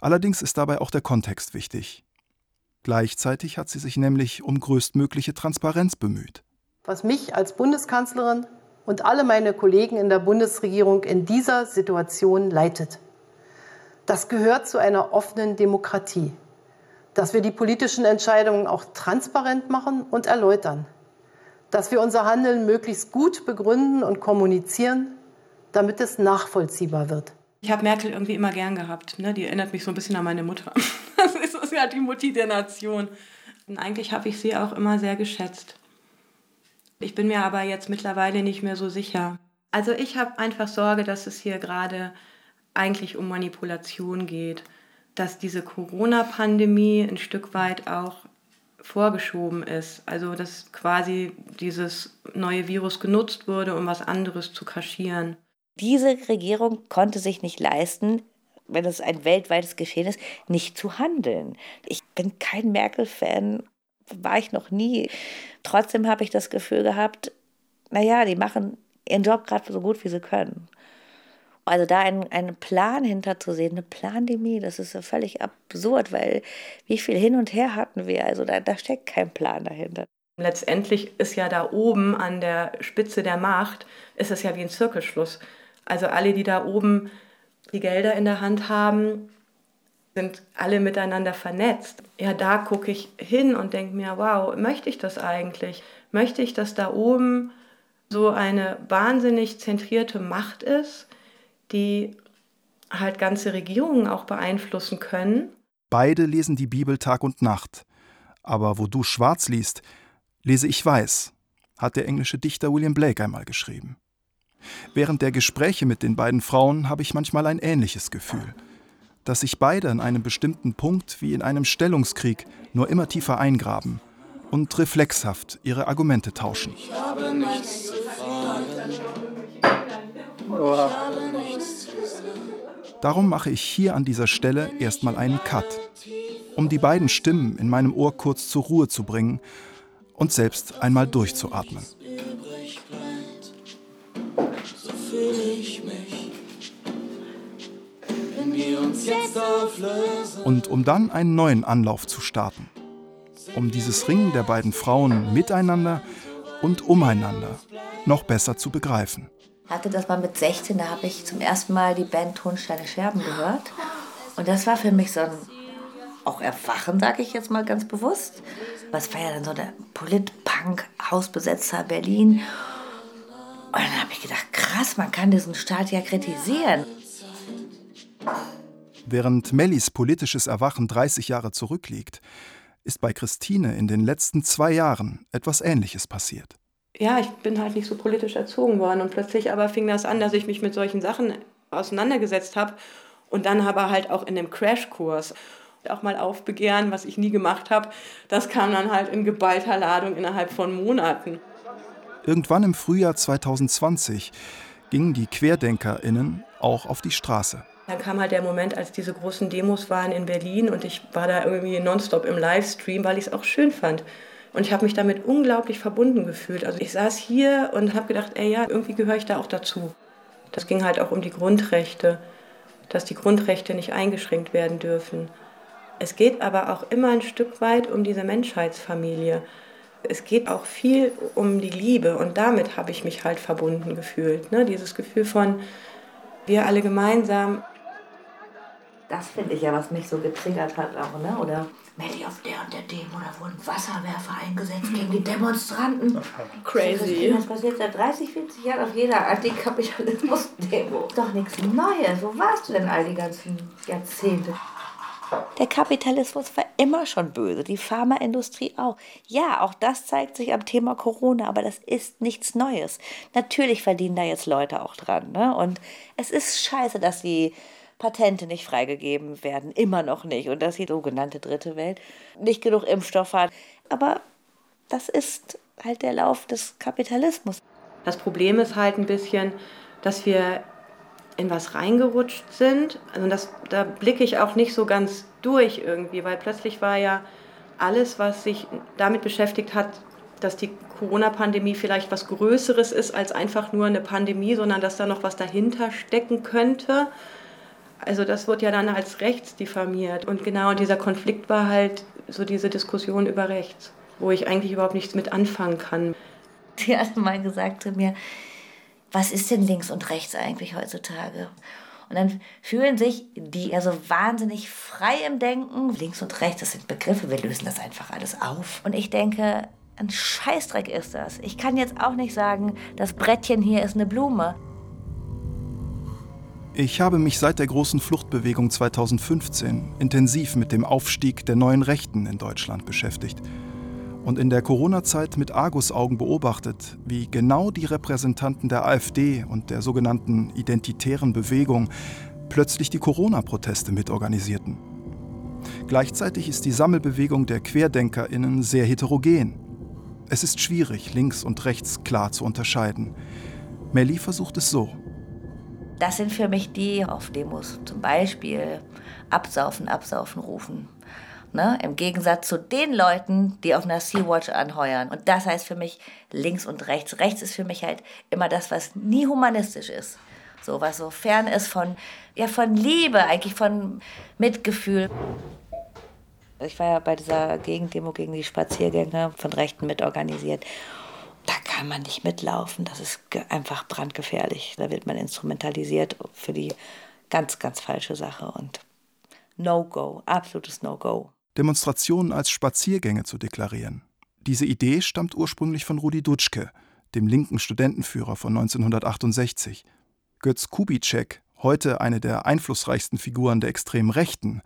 Allerdings ist dabei auch der Kontext wichtig. Gleichzeitig hat sie sich nämlich um größtmögliche Transparenz bemüht. Was mich als Bundeskanzlerin und alle meine Kollegen in der Bundesregierung in dieser Situation leitet. Das gehört zu einer offenen Demokratie, dass wir die politischen Entscheidungen auch transparent machen und erläutern dass wir unser Handeln möglichst gut begründen und kommunizieren, damit es nachvollziehbar wird. Ich habe Merkel irgendwie immer gern gehabt. Ne? Die erinnert mich so ein bisschen an meine Mutter. [LAUGHS] Das ist ja die Mutti der Nation. Und eigentlich habe ich sie auch immer sehr geschätzt. Ich bin mir aber jetzt mittlerweile nicht mehr so sicher. Also ich habe einfach Sorge, dass es hier gerade eigentlich um Manipulation geht, dass diese Corona-Pandemie ein Stück weit auch vorgeschoben ist. Also dass quasi dieses neue Virus genutzt wurde, um was anderes zu kaschieren. Diese Regierung konnte sich nicht leisten, wenn es ein weltweites Geschehen ist, nicht zu handeln. Ich bin kein Merkel-Fan, war ich noch nie. Trotzdem habe ich das Gefühl gehabt, naja, die machen ihren Job gerade so gut, wie sie können. Also da einen, einen Plan hinterzusehen, eine Plandemie, das ist ja völlig absurd, weil wie viel hin und her hatten wir? Also da, da steckt kein Plan dahinter. Letztendlich ist ja da oben an der Spitze der Macht, ist es ja wie ein Zirkelschluss. Also alle, die da oben die Gelder in der Hand haben, sind alle miteinander vernetzt. Ja, da gucke ich hin und denke mir, wow, möchte ich das eigentlich? Möchte ich, dass da oben so eine wahnsinnig zentrierte Macht ist, die halt ganze Regierungen auch beeinflussen können? Beide lesen die Bibel Tag und Nacht. Aber wo du schwarz liest, lese ich weiß, hat der englische Dichter William Blake einmal geschrieben. Während der Gespräche mit den beiden Frauen habe ich manchmal ein ähnliches Gefühl, dass sich beide an einem bestimmten Punkt wie in einem Stellungskrieg nur immer tiefer eingraben und reflexhaft ihre Argumente tauschen. Ich habe nichts. Darum mache ich hier an dieser Stelle erstmal einen Cut, um die beiden Stimmen in meinem Ohr kurz zur Ruhe zu bringen und selbst einmal durchzuatmen. Und um dann einen neuen Anlauf zu starten. Um dieses Ringen der beiden Frauen miteinander und umeinander noch besser zu begreifen. Hatte das mal mit 16, da habe ich zum ersten Mal die Band Tonsteine Scherben gehört. Und das war für mich so ein auch Erwachen, sage ich jetzt mal ganz bewusst. Was war ja dann so der Polit-Punk-Hausbesetzer Berlin. Und dann habe ich gedacht, krass, man kann diesen Staat ja kritisieren. Während Mellis politisches Erwachen 30 Jahre zurückliegt, ist bei Christine in den letzten zwei Jahren etwas Ähnliches passiert. Ja, ich bin halt nicht so politisch erzogen worden und plötzlich aber fing das an, dass ich mich mit solchen Sachen auseinandergesetzt habe und dann aber halt auch in dem Crashkurs auch mal aufbegehren, was ich nie gemacht habe. Das kam dann halt in geballter Ladung innerhalb von Monaten. Irgendwann im Frühjahr 2020 gingen die QuerdenkerInnen auch auf die Straße. Dann kam halt der Moment, als diese großen Demos waren in Berlin und ich war da irgendwie nonstop im Livestream, weil ich es auch schön fand. Und ich habe mich damit unglaublich verbunden gefühlt. Also ich saß hier und habe gedacht, ey ja, irgendwie gehöre ich da auch dazu. Das ging halt auch um die Grundrechte, dass die Grundrechte nicht eingeschränkt werden dürfen. Es geht aber auch immer ein Stück weit um diese Menschheitsfamilie. Es geht auch viel um die Liebe und damit habe ich mich halt verbunden gefühlt. Ne? Dieses Gefühl von, wir alle gemeinsam das finde ich ja, was mich so getriggert hat auch, ne? Oder Melly auf der und der Demo, da wurden Wasserwerfer eingesetzt gegen die Demonstranten. Crazy. Das passiert seit 30, 40 Jahren auf jeder Antikapitalismus-Demo. Doch nichts Neues. Wo warst du denn all die ganzen Jahrzehnte? Der Kapitalismus war immer schon böse, die Pharmaindustrie auch. Ja, auch das zeigt sich am Thema Corona, aber das ist nichts Neues. Natürlich verdienen da jetzt Leute auch dran. Ne? Und es ist scheiße, dass die Patente nicht freigegeben werden, immer noch nicht. Und dass die sogenannte dritte Welt nicht genug Impfstoff hat. Aber das ist halt der Lauf des Kapitalismus. Das Problem ist halt ein bisschen, dass wir in was reingerutscht sind. Also das, da blicke ich auch nicht so ganz durch irgendwie, weil plötzlich war ja alles, was sich damit beschäftigt hat, dass die Corona-Pandemie vielleicht was Größeres ist als einfach nur eine Pandemie, sondern dass da noch was dahinter stecken könnte. Also das wird ja dann als rechts diffamiert. Und genau dieser Konflikt war halt so diese Diskussion über rechts, wo ich eigentlich überhaupt nichts mit anfangen kann. [LAUGHS] Die hat mal gesagt zu mir, was ist denn links und rechts eigentlich heutzutage? Und dann fühlen sich die ja so wahnsinnig frei im Denken. Links und rechts, das sind Begriffe, wir lösen das einfach alles auf. Und ich denke, Ein Scheißdreck ist das. Ich kann jetzt auch nicht sagen, das Brettchen hier ist eine Blume. Ich habe mich seit der großen Fluchtbewegung 2015 intensiv mit dem Aufstieg der neuen Rechten in Deutschland beschäftigt und in der Corona-Zeit mit Argusaugen beobachtet, wie genau die Repräsentanten der AfD und der sogenannten identitären Bewegung plötzlich die Corona-Proteste mitorganisierten. Gleichzeitig ist die Sammelbewegung der QuerdenkerInnen sehr heterogen. Es ist schwierig, links und rechts klar zu unterscheiden. Melli versucht es so. Das sind für mich die auf Demos zum Beispiel absaufen, absaufen rufen. Ne? Im Gegensatz zu den Leuten, die auf einer Sea-Watch anheuern. Und das heißt für mich links und rechts. Rechts ist für mich halt immer das, was nie humanistisch ist. So was so fern ist von, ja, von Liebe, eigentlich von Mitgefühl. Ich war ja bei dieser Gegendemo gegen die Spaziergänge von Rechten mitorganisiert. Da kann man nicht mitlaufen. Das ist einfach brandgefährlich. Da wird man instrumentalisiert für die ganz, ganz falsche Sache. Und No-Go, absolutes No-Go. Demonstrationen als Spaziergänge zu deklarieren. Diese Idee stammt ursprünglich von Rudi Dutschke, dem linken Studentenführer von 1968. Götz Kubitschek, heute eine der einflussreichsten Figuren der extremen Rechten,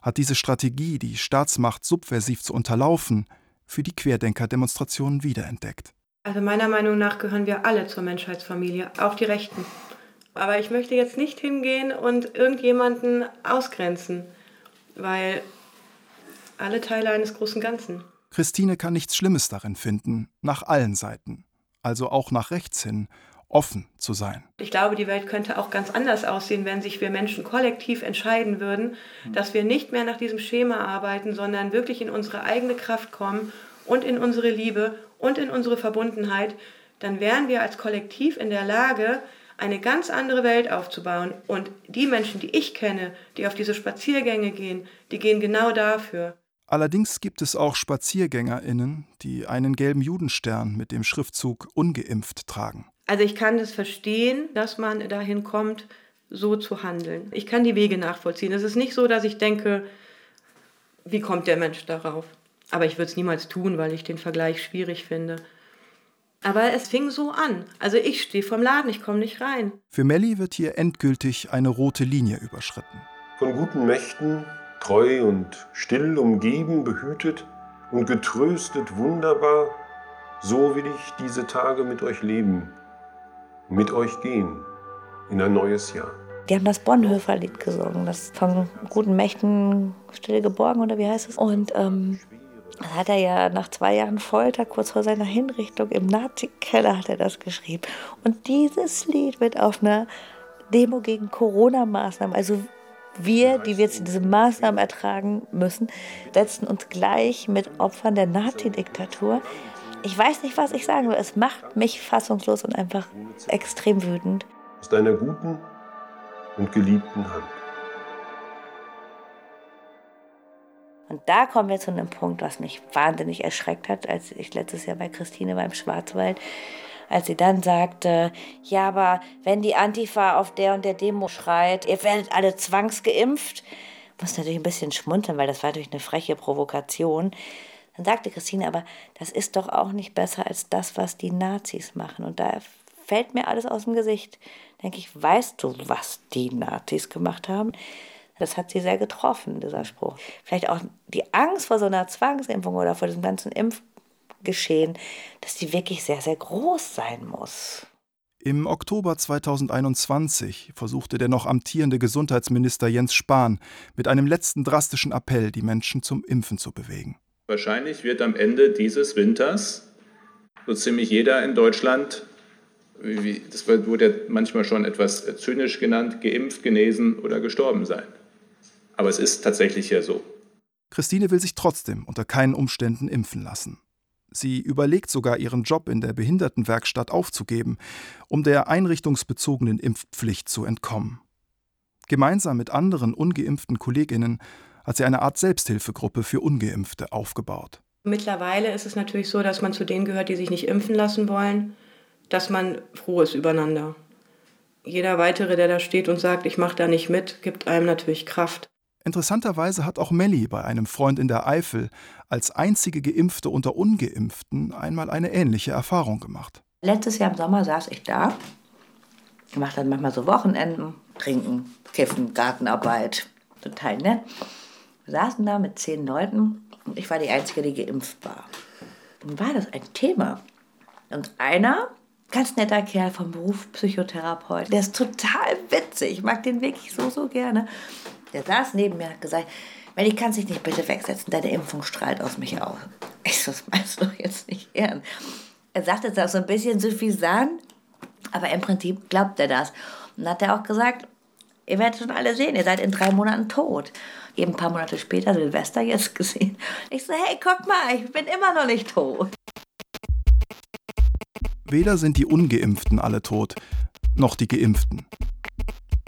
hat diese Strategie, die Staatsmacht subversiv zu unterlaufen, für die Querdenker-Demonstrationen wiederentdeckt. Also meiner Meinung nach gehören wir alle zur Menschheitsfamilie, auch die Rechten. Aber ich möchte jetzt nicht hingehen und irgendjemanden ausgrenzen, weil alle Teile eines großen Ganzen. Christine kann nichts Schlimmes darin finden, nach allen Seiten, also auch nach rechts hin, offen zu sein. Ich glaube, die Welt könnte auch ganz anders aussehen, wenn sich wir Menschen kollektiv entscheiden würden, dass wir nicht mehr nach diesem Schema arbeiten, sondern wirklich in unsere eigene Kraft kommen und in unsere Liebe und in unsere Verbundenheit. Dann wären wir als Kollektiv in der Lage, eine ganz andere Welt aufzubauen. Und die Menschen, die ich kenne, die auf diese Spaziergänge gehen, die gehen genau dafür. Allerdings gibt es auch SpaziergängerInnen, die einen gelben Judenstern mit dem Schriftzug ungeimpft tragen. Also ich kann es verstehen, dass man dahin kommt, so zu handeln. Ich kann die Wege nachvollziehen. Es ist nicht so, dass ich denke, wie kommt der Mensch darauf? Aber ich würde es niemals tun, weil ich den Vergleich schwierig finde. Aber es fing so an. Also ich stehe vom Laden, ich komme nicht rein. Für Melli wird hier endgültig eine rote Linie überschritten. Von guten Mächten, treu und still umgeben, behütet und getröstet wunderbar, so will ich diese Tage mit euch leben, mit euch gehen in ein neues Jahr. Die haben das Bonhoeffer-Lied gesungen, das von guten Mächten still geborgen oder wie heißt es? Und ähm, das hat er ja nach zwei Jahren Folter, kurz vor seiner Hinrichtung im Nazi-Keller hat er das geschrieben. Und dieses Lied wird auf einer Demo gegen Corona-Maßnahmen, also wir, die wir jetzt diese Maßnahmen ertragen müssen, setzen uns gleich mit Opfern der Nazi-Diktatur ich weiß nicht, was ich sagen will. Es macht mich fassungslos und einfach extrem wütend. Aus deiner guten und geliebten Hand. Und da kommen wir zu einem Punkt, was mich wahnsinnig erschreckt hat, als ich letztes Jahr bei Christine war im Schwarzwald, als sie dann sagte, ja, aber wenn die Antifa auf der und der Demo schreit, ihr werdet alle zwangsgeimpft, muss natürlich ein bisschen schmunzeln, weil das war natürlich eine freche Provokation. Dann sagte Christine, aber das ist doch auch nicht besser als das, was die Nazis machen. Und da fällt mir alles aus dem Gesicht. Denke ich, weißt du, was die Nazis gemacht haben? Das hat sie sehr getroffen, dieser Spruch. Vielleicht auch die Angst vor so einer Zwangsimpfung oder vor diesem ganzen Impfgeschehen, dass die wirklich sehr, sehr groß sein muss. Im Oktober 2021 versuchte der noch amtierende Gesundheitsminister Jens Spahn mit einem letzten drastischen Appell die Menschen zum Impfen zu bewegen. Wahrscheinlich wird am Ende dieses Winters so ziemlich jeder in Deutschland, das wurde ja manchmal schon etwas zynisch genannt, geimpft, genesen oder gestorben sein. Aber es ist tatsächlich ja so. Christine will sich trotzdem unter keinen Umständen impfen lassen. Sie überlegt sogar, ihren Job in der Behindertenwerkstatt aufzugeben, um der einrichtungsbezogenen Impfpflicht zu entkommen. Gemeinsam mit anderen ungeimpften Kolleginnen hat sie eine Art Selbsthilfegruppe für ungeimpfte aufgebaut. Mittlerweile ist es natürlich so, dass man zu denen gehört, die sich nicht impfen lassen wollen, dass man froh ist übereinander. Jeder weitere, der da steht und sagt, ich mache da nicht mit, gibt einem natürlich Kraft. Interessanterweise hat auch Melli bei einem Freund in der Eifel als einzige Geimpfte unter Ungeimpften einmal eine ähnliche Erfahrung gemacht. Letztes Jahr im Sommer saß ich da, mache dann manchmal so Wochenenden, trinken, kiffen, Gartenarbeit, total nett. Wir saßen da mit zehn Leuten und ich war die Einzige, die geimpft war. Dann war das ein Thema. Und einer, ganz netter Kerl vom Beruf Psychotherapeut, der ist total witzig, ich mag den wirklich so, so gerne. Der saß neben mir und hat gesagt, Melli, kannst dich nicht bitte wegsetzen, deine Impfung strahlt aus mich aus. Ich so, das meinst du jetzt nicht ernst. Er sagte das so ein bisschen suffisant, aber im Prinzip glaubt er das. Und dann hat er auch gesagt, ihr werdet schon alle sehen, ihr seid in drei Monaten tot. Eben ein paar Monate später, Silvester jetzt [LAUGHS] gesehen. Ich so, hey, guck mal, ich bin immer noch nicht tot. Weder sind die Ungeimpften alle tot, noch die Geimpften.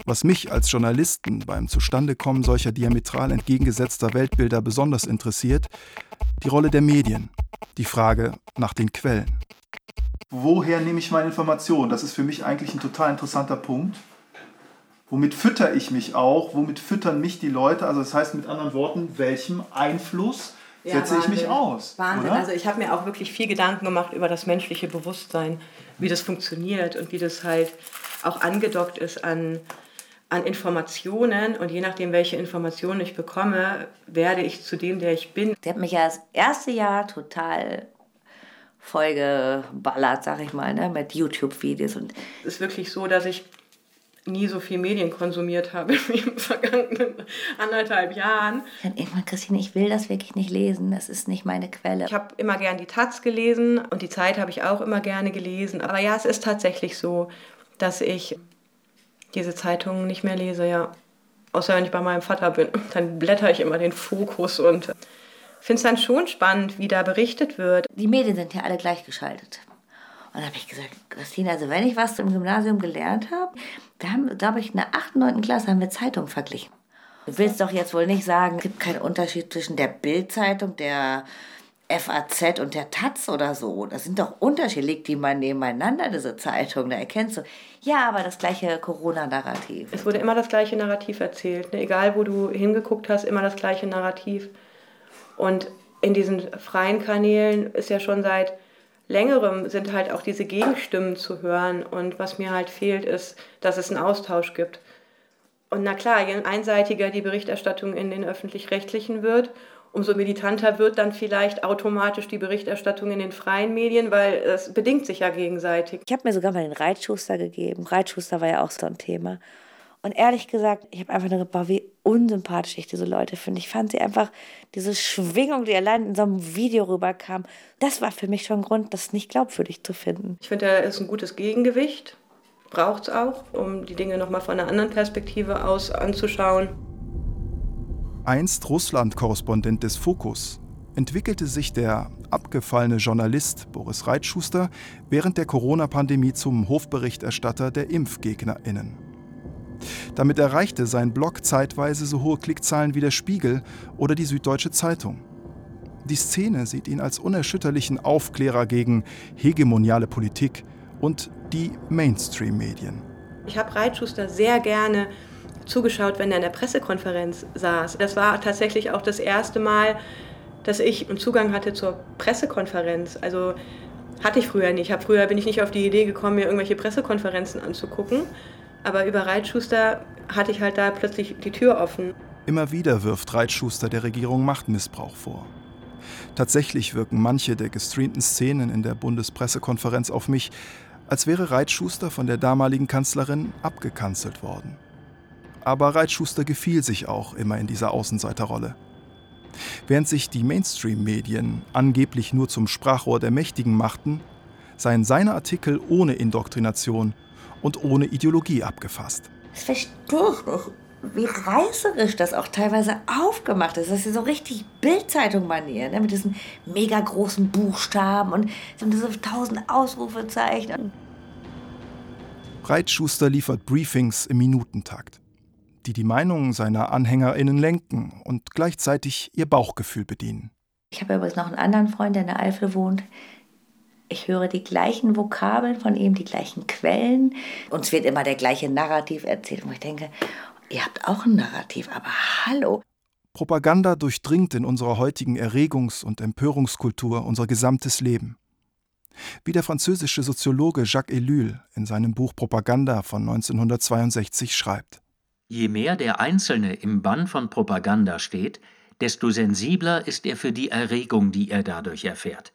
Was mich als Journalisten beim Zustandekommen solcher diametral entgegengesetzter Weltbilder besonders interessiert, die Rolle der Medien, die Frage nach den Quellen. Woher nehme ich meine Informationen? Das ist für mich eigentlich ein total interessanter Punkt. Womit fütter ich mich auch? Womit füttern mich die Leute? Also das heißt mit anderen Worten, welchem Einfluss ja, setze Wahnsinn. ich mich aus? Wahnsinn. Oder? Also ich habe mir auch wirklich viel Gedanken gemacht über das menschliche Bewusstsein, wie das funktioniert und wie das halt auch angedockt ist an an Informationen und je nachdem, welche Informationen ich bekomme, werde ich zu dem, der ich bin. Der hat mich ja das erste Jahr total vollgeballert, sag ich mal, ne, mit YouTube-Videos. Es ist wirklich so, dass ich nie so viel Medien konsumiert habe [LAUGHS] wie im vergangenen anderthalb Jahren. Dann irgendwann, Christine, ich will das wirklich nicht lesen. Das ist nicht meine Quelle. Ich habe immer gern die Taz gelesen und die Zeit habe ich auch immer gerne gelesen. Aber ja, es ist tatsächlich so, dass ich diese Zeitungen nicht mehr lese, ja. Außer wenn ich bei meinem Vater bin. [LAUGHS] Dann blätter ich immer den Fokus und finde es dann schon spannend, wie da berichtet wird. Die Medien sind ja alle gleichgeschaltet. Und da habe ich gesagt, Christine, also wenn ich was im Gymnasium gelernt habe, wir haben, glaube ich, in der 8., 9. Klasse haben wir Zeitungen verglichen. Du willst doch jetzt wohl nicht sagen, es gibt keinen Unterschied zwischen der Bildzeitung, der FAZ und der Taz oder so. Das sind doch Unterschiede, liegt die mal nebeneinander, diese Zeitung, da erkennst du. Ja, aber das gleiche Corona-Narrativ. Es wurde immer das gleiche Narrativ erzählt. Ne? Egal, wo du hingeguckt hast, immer das gleiche Narrativ. Und in diesen freien Kanälen ist ja schon seit längerem sind halt auch diese Gegenstimmen zu hören. Und was mir halt fehlt, ist, dass es einen Austausch gibt. Und na klar, je einseitiger die Berichterstattung in den öffentlich-rechtlichen wird umso militanter wird dann vielleicht automatisch die Berichterstattung in den freien Medien, weil es bedingt sich ja gegenseitig. Ich habe mir sogar mal den Reitschuster gegeben. Reitschuster war ja auch so ein Thema. Und ehrlich gesagt, ich habe einfach nur gedacht, wie unsympathisch ich diese Leute finde. Ich fand sie einfach, diese Schwingung, die allein in so einem Video rüberkam, das war für mich schon ein Grund, das nicht glaubwürdig zu finden. Ich finde, er ist ein gutes Gegengewicht. Braucht es auch, um die Dinge nochmal von einer anderen Perspektive aus anzuschauen einst Russland-Korrespondent des Fokus, entwickelte sich der abgefallene Journalist Boris Reitschuster während der Corona-Pandemie zum Hofberichterstatter der ImpfgegnerInnen. Damit erreichte sein Blog zeitweise so hohe Klickzahlen wie der Spiegel oder die Süddeutsche Zeitung. Die Szene sieht ihn als unerschütterlichen Aufklärer gegen hegemoniale Politik und die Mainstream-Medien. Ich habe Reitschuster sehr gerne zugeschaut, wenn er in der Pressekonferenz saß. Das war tatsächlich auch das erste Mal, dass ich einen Zugang hatte zur Pressekonferenz. Also hatte ich früher nicht. Hab früher bin ich nicht auf die Idee gekommen, mir irgendwelche Pressekonferenzen anzugucken. Aber über Reitschuster hatte ich halt da plötzlich die Tür offen. Immer wieder wirft Reitschuster der Regierung Machtmissbrauch vor. Tatsächlich wirken manche der gestreamten Szenen in der Bundespressekonferenz auf mich, als wäre Reitschuster von der damaligen Kanzlerin abgekanzelt worden. Aber Reitschuster gefiel sich auch immer in dieser Außenseiterrolle. Während sich die Mainstream-Medien angeblich nur zum Sprachrohr der Mächtigen machten, seien seine Artikel ohne Indoktrination und ohne Ideologie abgefasst. Das verstehe ich nicht, wie reißerisch das auch teilweise aufgemacht ist. Das ist so richtig Bildzeitung-Manier, ne? mit diesen mega großen Buchstaben und diese tausend Ausrufezeichen. Reitschuster liefert Briefings im Minutentakt die die Meinungen seiner AnhängerInnen lenken und gleichzeitig ihr Bauchgefühl bedienen. Ich habe übrigens noch einen anderen Freund, der in der Eifel wohnt. Ich höre die gleichen Vokabeln von ihm, die gleichen Quellen. Uns wird immer der gleiche Narrativ erzählt, wo ich denke, ihr habt auch ein Narrativ, aber hallo. Propaganda durchdringt in unserer heutigen Erregungs- und Empörungskultur unser gesamtes Leben. Wie der französische Soziologe Jacques Ellul in seinem Buch Propaganda von 1962 schreibt. Je mehr der Einzelne im Bann von Propaganda steht, desto sensibler ist er für die Erregung, die er dadurch erfährt.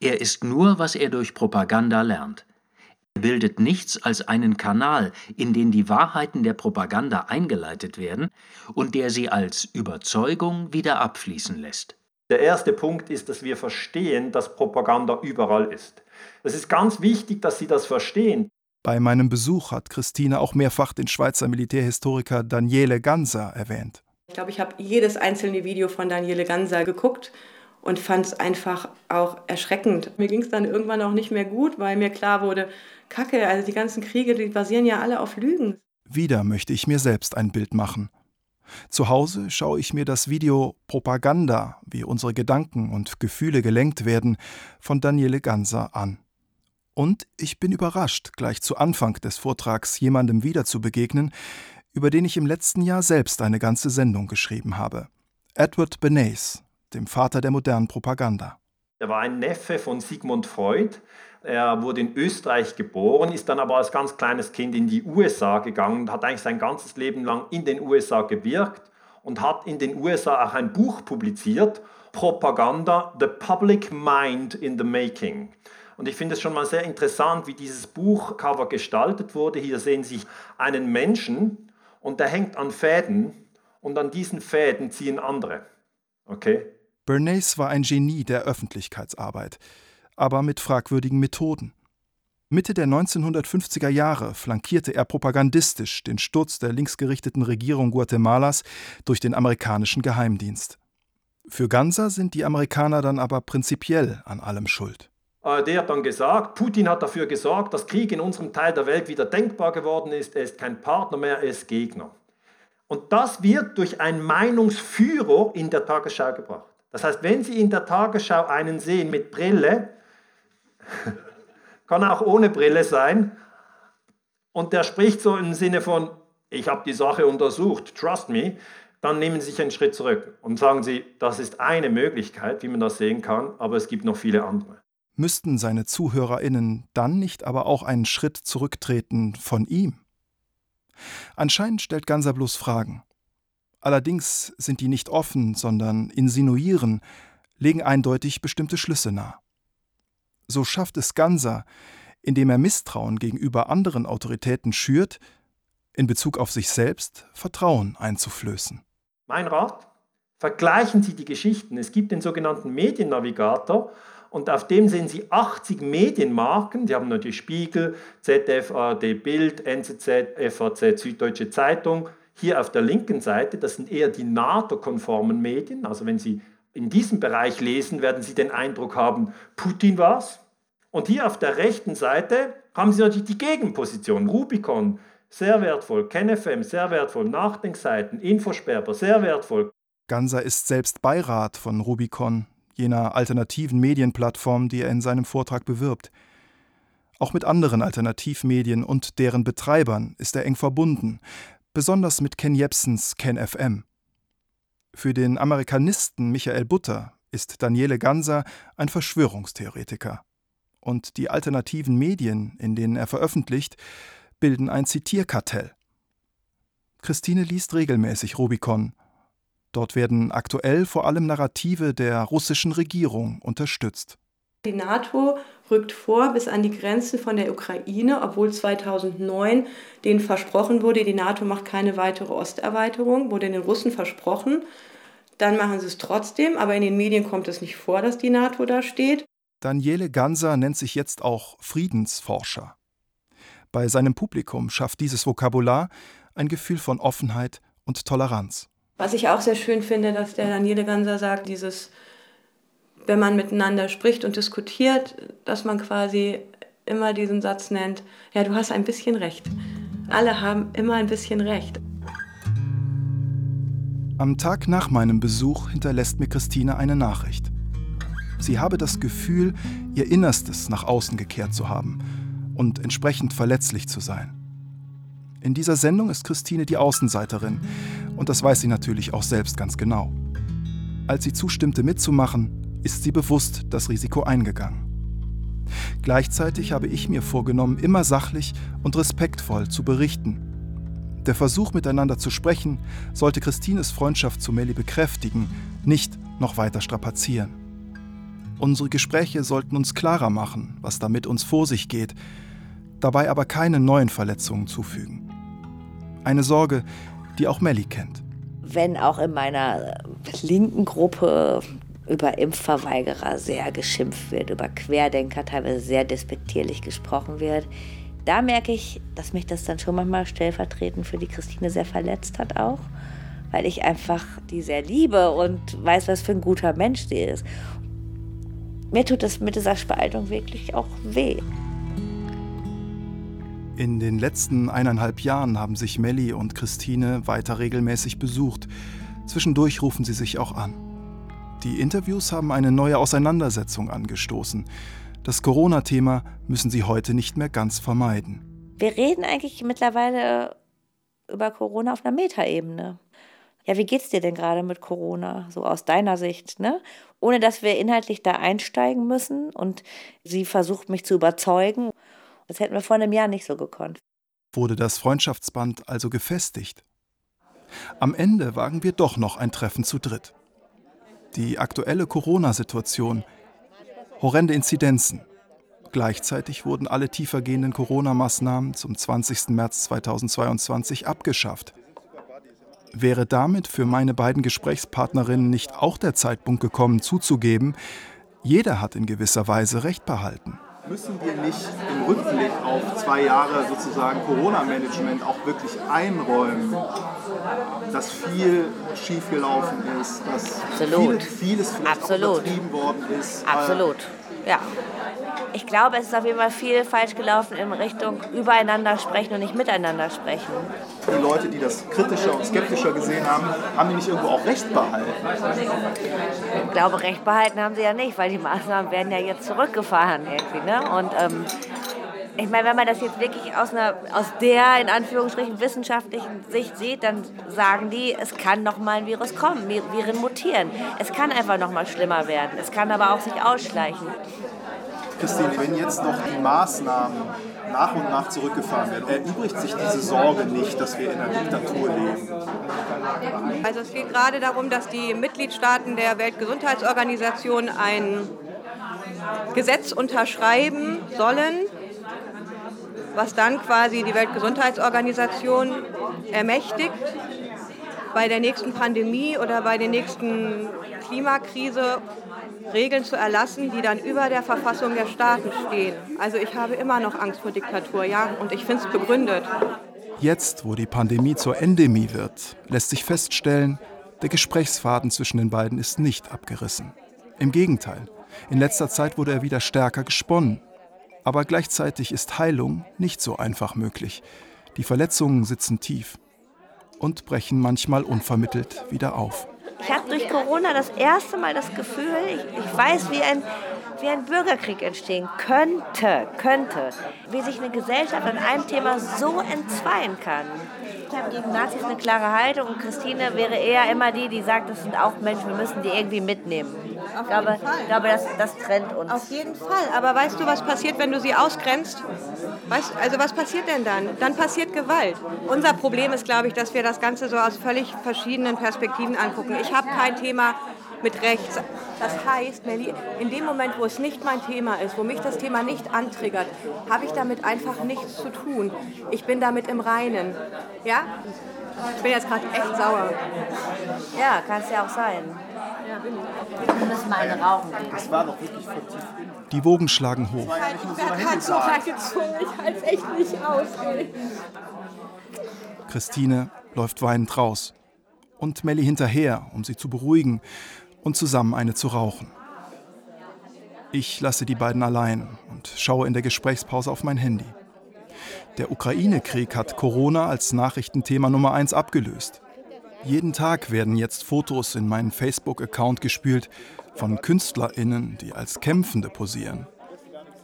Er ist nur, was er durch Propaganda lernt. Er bildet nichts als einen Kanal, in den die Wahrheiten der Propaganda eingeleitet werden und der sie als Überzeugung wieder abfließen lässt. Der erste Punkt ist, dass wir verstehen, dass Propaganda überall ist. Es ist ganz wichtig, dass Sie das verstehen. Bei meinem Besuch hat Christine auch mehrfach den Schweizer Militärhistoriker Daniele Ganser erwähnt. Ich glaube, ich habe jedes einzelne Video von Daniele Ganser geguckt und fand es einfach auch erschreckend. Mir ging es dann irgendwann auch nicht mehr gut, weil mir klar wurde, Kacke, also die ganzen Kriege, die basieren ja alle auf Lügen. Wieder möchte ich mir selbst ein Bild machen. Zu Hause schaue ich mir das Video Propaganda, wie unsere Gedanken und Gefühle gelenkt werden, von Daniele Ganser an. Und ich bin überrascht, gleich zu Anfang des Vortrags jemandem wieder zu begegnen, über den ich im letzten Jahr selbst eine ganze Sendung geschrieben habe. Edward Bernays, dem Vater der modernen Propaganda. Er war ein Neffe von Sigmund Freud. Er wurde in Österreich geboren, ist dann aber als ganz kleines Kind in die USA gegangen, hat eigentlich sein ganzes Leben lang in den USA gewirkt und hat in den USA auch ein Buch publiziert, Propaganda, The Public Mind in the Making. Und ich finde es schon mal sehr interessant, wie dieses Buchcover gestaltet wurde. Hier sehen Sie einen Menschen und der hängt an Fäden und an diesen Fäden ziehen andere. Okay? Bernays war ein Genie der Öffentlichkeitsarbeit, aber mit fragwürdigen Methoden. Mitte der 1950er Jahre flankierte er propagandistisch den Sturz der linksgerichteten Regierung Guatemalas durch den amerikanischen Geheimdienst. Für Ganser sind die Amerikaner dann aber prinzipiell an allem schuld. Der hat dann gesagt, Putin hat dafür gesorgt, dass Krieg in unserem Teil der Welt wieder denkbar geworden ist. Er ist kein Partner mehr, er ist Gegner. Und das wird durch einen Meinungsführer in der Tagesschau gebracht. Das heißt, wenn Sie in der Tagesschau einen sehen mit Brille, [LAUGHS] kann auch ohne Brille sein, und der spricht so im Sinne von, ich habe die Sache untersucht, trust me, dann nehmen Sie sich einen Schritt zurück und sagen Sie, das ist eine Möglichkeit, wie man das sehen kann, aber es gibt noch viele andere. Müssten seine ZuhörerInnen dann nicht aber auch einen Schritt zurücktreten von ihm? Anscheinend stellt Ganser bloß Fragen. Allerdings sind die nicht offen, sondern insinuieren, legen eindeutig bestimmte Schlüsse nahe. So schafft es Ganser, indem er Misstrauen gegenüber anderen Autoritäten schürt, in Bezug auf sich selbst Vertrauen einzuflößen. Mein Rat? Vergleichen Sie die Geschichten. Es gibt den sogenannten Mediennavigator und auf dem sehen Sie 80 Medienmarken. Die haben natürlich Spiegel, ZDF, ARD, Bild, NZZ, FAZ, Süddeutsche Zeitung. Hier auf der linken Seite, das sind eher die NATO-konformen Medien. Also wenn Sie in diesem Bereich lesen, werden Sie den Eindruck haben, Putin war's. Und hier auf der rechten Seite haben Sie natürlich die Gegenposition. Rubicon, sehr wertvoll. KenFM, sehr wertvoll. Nachdenkseiten, Infosperber, sehr wertvoll. Ganser ist selbst Beirat von Rubicon, jener alternativen Medienplattform, die er in seinem Vortrag bewirbt. Auch mit anderen Alternativmedien und deren Betreibern ist er eng verbunden, besonders mit Ken Jebsens KenFM. Für den Amerikanisten Michael Butter ist Daniele Ganser ein Verschwörungstheoretiker. Und die alternativen Medien, in denen er veröffentlicht, bilden ein Zitierkartell. Christine liest regelmäßig Rubicon. Dort werden aktuell vor allem Narrative der russischen Regierung unterstützt. Die NATO rückt vor bis an die Grenzen von der Ukraine, obwohl 2009 denen versprochen wurde, die NATO macht keine weitere Osterweiterung, wurde den Russen versprochen. Dann machen sie es trotzdem, aber in den Medien kommt es nicht vor, dass die NATO da steht. Daniele Ganser nennt sich jetzt auch Friedensforscher. Bei seinem Publikum schafft dieses Vokabular ein Gefühl von Offenheit und Toleranz. Was ich auch sehr schön finde, dass der Daniele Ganser sagt, dieses wenn man miteinander spricht und diskutiert, dass man quasi immer diesen Satz nennt, ja, du hast ein bisschen recht. Alle haben immer ein bisschen recht. Am Tag nach meinem Besuch hinterlässt mir Christine eine Nachricht. Sie habe das Gefühl, ihr Innerstes nach außen gekehrt zu haben und entsprechend verletzlich zu sein. In dieser Sendung ist Christine die Außenseiterin Und das weiß sie natürlich auch selbst ganz genau. Als sie zustimmte mitzumachen, ist sie bewusst das Risiko eingegangen. Gleichzeitig habe ich mir vorgenommen, immer sachlich und respektvoll zu berichten. Der Versuch, miteinander zu sprechen, sollte Christines Freundschaft zu Melli bekräftigen, nicht noch weiter strapazieren. Unsere Gespräche sollten uns klarer machen, was da mit uns vor sich geht, dabei aber keine neuen Verletzungen zufügen. Eine Sorge, die auch Melli kennt. Wenn auch in meiner linken Gruppe über Impfverweigerer sehr geschimpft wird, über Querdenker teilweise sehr despektierlich gesprochen wird, da merke ich, dass mich das dann schon manchmal stellvertretend für die Christine sehr verletzt hat auch, weil ich einfach die sehr liebe und weiß, was für ein guter Mensch sie ist. Mir tut das mit dieser Spaltung wirklich auch weh. In den letzten eineinhalb Jahren haben sich Melli und Christine weiter regelmäßig besucht. Zwischendurch rufen sie sich auch an. Die Interviews haben eine neue Auseinandersetzung angestoßen. Das Corona-Thema müssen sie heute nicht mehr ganz vermeiden. Wir reden eigentlich mittlerweile über Corona auf einer Metaebene. Ja, wie geht's dir denn gerade mit Corona, so aus deiner Sicht, ne? Ohne dass wir inhaltlich da einsteigen müssen und sie versucht mich zu überzeugen. Das hätten wir vor einem Jahr nicht so gekonnt. Wurde das Freundschaftsband also gefestigt? Am Ende wagen wir doch noch ein Treffen zu dritt. Die aktuelle Corona-Situation, horrende Inzidenzen. Gleichzeitig wurden alle tiefergehenden Corona-Maßnahmen zum 20. März 2022 abgeschafft. Wäre damit für meine beiden Gesprächspartnerinnen nicht auch der Zeitpunkt gekommen, zuzugeben, jeder hat in gewisser Weise Recht behalten? Müssen wir nicht im Rückblick auf zwei Jahre sozusagen Corona-Management auch wirklich einräumen, dass viel schiefgelaufen ist, dass Absolut. Viel, vieles vielleicht Absolut. auch übertrieben worden ist? Absolut, ja. Ich glaube, es ist auf jeden Fall viel falsch gelaufen in Richtung übereinander sprechen und nicht miteinander sprechen. Die Leute, die das kritischer und skeptischer gesehen haben, haben die nicht irgendwo auch Recht behalten? Ich glaube, Recht behalten haben sie ja nicht, weil die Maßnahmen werden ja jetzt zurückgefahren irgendwie. Ne? Und ähm, ich meine, wenn man das jetzt wirklich aus, einer, aus der, in Anführungsstrichen, wissenschaftlichen Sicht sieht, dann sagen die, es kann noch mal ein Virus kommen, Viren mutieren. Es kann einfach noch mal schlimmer werden. Es kann aber auch sich ausschleichen. Christine, wenn jetzt noch die Maßnahmen nach und nach zurückgefahren werden, erübrigt sich diese Sorge nicht, dass wir in einer Diktatur leben? Also es geht gerade darum, dass die Mitgliedstaaten der Weltgesundheitsorganisation ein Gesetz unterschreiben sollen, was dann quasi die Weltgesundheitsorganisation ermächtigt, bei der nächsten Pandemie oder bei der nächsten Klimakrise Regeln zu erlassen, die dann über der Verfassung der Staaten stehen. Also ich habe immer noch Angst vor Diktatur, ja, und ich finde es begründet. Jetzt, wo die Pandemie zur Endemie wird, lässt sich feststellen, der Gesprächsfaden zwischen den beiden ist nicht abgerissen. Im Gegenteil, in letzter Zeit wurde er wieder stärker gesponnen. Aber gleichzeitig ist Heilung nicht so einfach möglich. Die Verletzungen sitzen tief und brechen manchmal unvermittelt wieder auf. Ich habe durch Corona das erste Mal das Gefühl, ich, ich weiß, wie ein, wie ein Bürgerkrieg entstehen könnte, könnte. Wie sich eine Gesellschaft an einem Thema so entzweien kann. Ich habe gegen Nazis eine klare Haltung und Christine wäre eher immer die, die sagt, das sind auch Menschen, wir müssen die irgendwie mitnehmen. Ich glaube, ich glaube das, das trennt uns. Auf jeden Fall. Aber weißt du, was passiert, wenn du sie ausgrenzt? Weißt, also was passiert denn dann? Dann passiert Gewalt. Unser Problem ist, glaube ich, dass wir das Ganze so aus völlig verschiedenen Perspektiven angucken. Ich habe kein Thema mit rechts. Das heißt, Melli, in dem Moment, wo es nicht mein Thema ist, wo mich das Thema nicht antriggert, habe ich damit einfach nichts zu tun. Ich bin damit im Reinen. Ja? Ich bin jetzt gerade echt sauer. Ja, kann es ja auch sein. Wir müssen mal eine rauchen gehen. Das war doch wirklich tief Die Wogen schlagen hoch. Ich werde gerade so reingezogen. Ich halte es echt nicht aus. Ey. Christine läuft weinend raus und Melli hinterher, um sie zu beruhigen und zusammen eine zu rauchen. Ich lasse die beiden allein und schaue in der Gesprächspause auf mein Handy. Der Ukraine-Krieg hat Corona als Nachrichtenthema Nummer eins abgelöst. Jeden Tag werden jetzt Fotos in meinen Facebook-Account gespült von KünstlerInnen, die als Kämpfende posieren.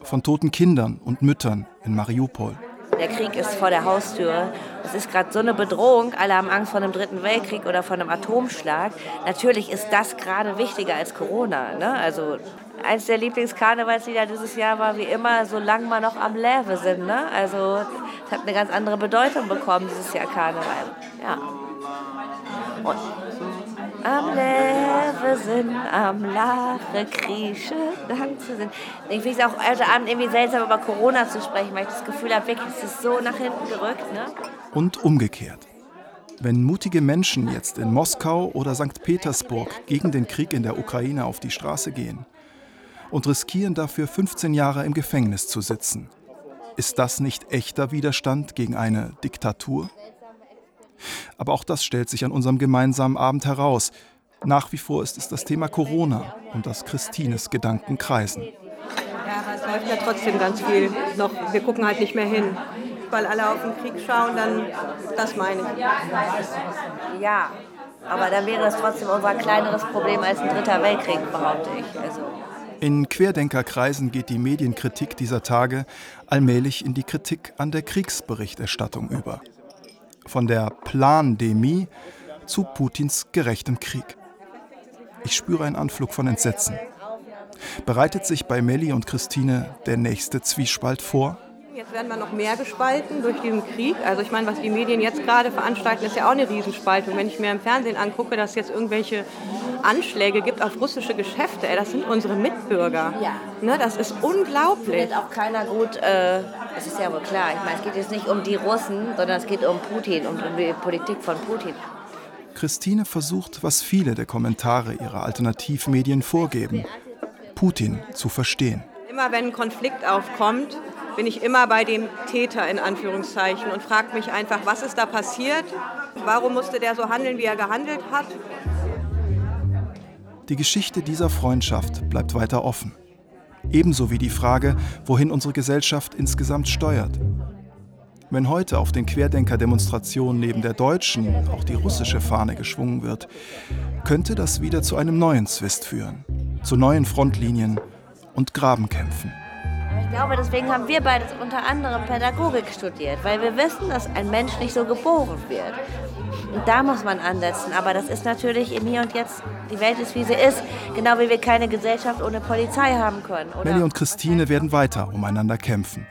Von toten Kindern und Müttern in Mariupol. Der Krieg ist vor der Haustür. Es ist gerade so eine Bedrohung. Alle haben Angst vor einem dritten Weltkrieg oder vor einem Atomschlag. Natürlich ist das gerade wichtiger als Corona. Ne? Also eins der Lieblingskarnevalslieder dieses Jahr war wie immer, solange wir noch am Leve sind. Ne? Also es hat eine ganz andere Bedeutung bekommen dieses Jahr Karneval. Ja. Und am Leve sind, am Lache krieche, zu sind. Ich finde es auch heute Abend irgendwie seltsam, über Corona zu sprechen, weil ich das Gefühl habe, wirklich, es ist so nach hinten gerückt. Ne? Und umgekehrt. Wenn mutige Menschen jetzt in Moskau oder St. Petersburg gegen den Krieg in der Ukraine auf die Straße gehen und riskieren dafür 15 Jahre im Gefängnis zu sitzen, ist das nicht echter Widerstand gegen eine Diktatur? Aber auch das stellt sich an unserem gemeinsamen Abend heraus. Nach wie vor ist es das Thema Corona, um das Christines Gedanken kreisen. Ja, aber es läuft ja trotzdem ganz viel noch. Wir gucken halt nicht mehr hin. Weil alle auf den Krieg schauen, dann das meine ich. Ja, aber dann wäre es trotzdem unser kleineres Problem als ein dritter Weltkrieg, behaupte ich. Also. In Querdenkerkreisen geht die Medienkritik dieser Tage allmählich in die Kritik an der Kriegsberichterstattung über von der Plandemie zu Putins gerechtem Krieg. Ich spüre einen Anflug von Entsetzen. Bereitet sich bei Melli und Christine der nächste Zwiespalt vor? Jetzt werden wir noch mehr gespalten durch diesen Krieg. Also ich meine, was die Medien jetzt gerade veranstalten, ist ja auch eine Riesenspaltung. Wenn ich mir im Fernsehen angucke, dass es jetzt irgendwelche Anschläge gibt auf russische Geschäfte, ey, das sind unsere Mitbürger. Ja. Ne, das ist unglaublich. Wird auch keiner gut, äh, das ist ja wohl klar. Ich meine, es geht jetzt nicht um die Russen, sondern es geht um Putin und um die Politik von Putin. Christine versucht, was viele der Kommentare ihrer Alternativmedien vorgeben, Putin zu verstehen. Immer wenn ein Konflikt aufkommt, bin ich immer bei dem Täter in Anführungszeichen und frage mich einfach, was ist da passiert? Warum musste der so handeln, wie er gehandelt hat? Die Geschichte dieser Freundschaft bleibt weiter offen. Ebenso wie die Frage, wohin unsere Gesellschaft insgesamt steuert. Wenn heute auf den Querdenker-Demonstrationen neben der deutschen auch die russische Fahne geschwungen wird, könnte das wieder zu einem neuen Zwist führen, zu neuen Frontlinien und Grabenkämpfen. Ich glaube, deswegen haben wir beide unter anderem Pädagogik studiert, weil wir wissen, dass ein Mensch nicht so geboren wird. Und da muss man ansetzen. Aber das ist natürlich im Hier und Jetzt, die Welt ist, wie sie ist. Genau wie wir keine Gesellschaft ohne Polizei haben können. Melli und Christine werden weiter umeinander kämpfen.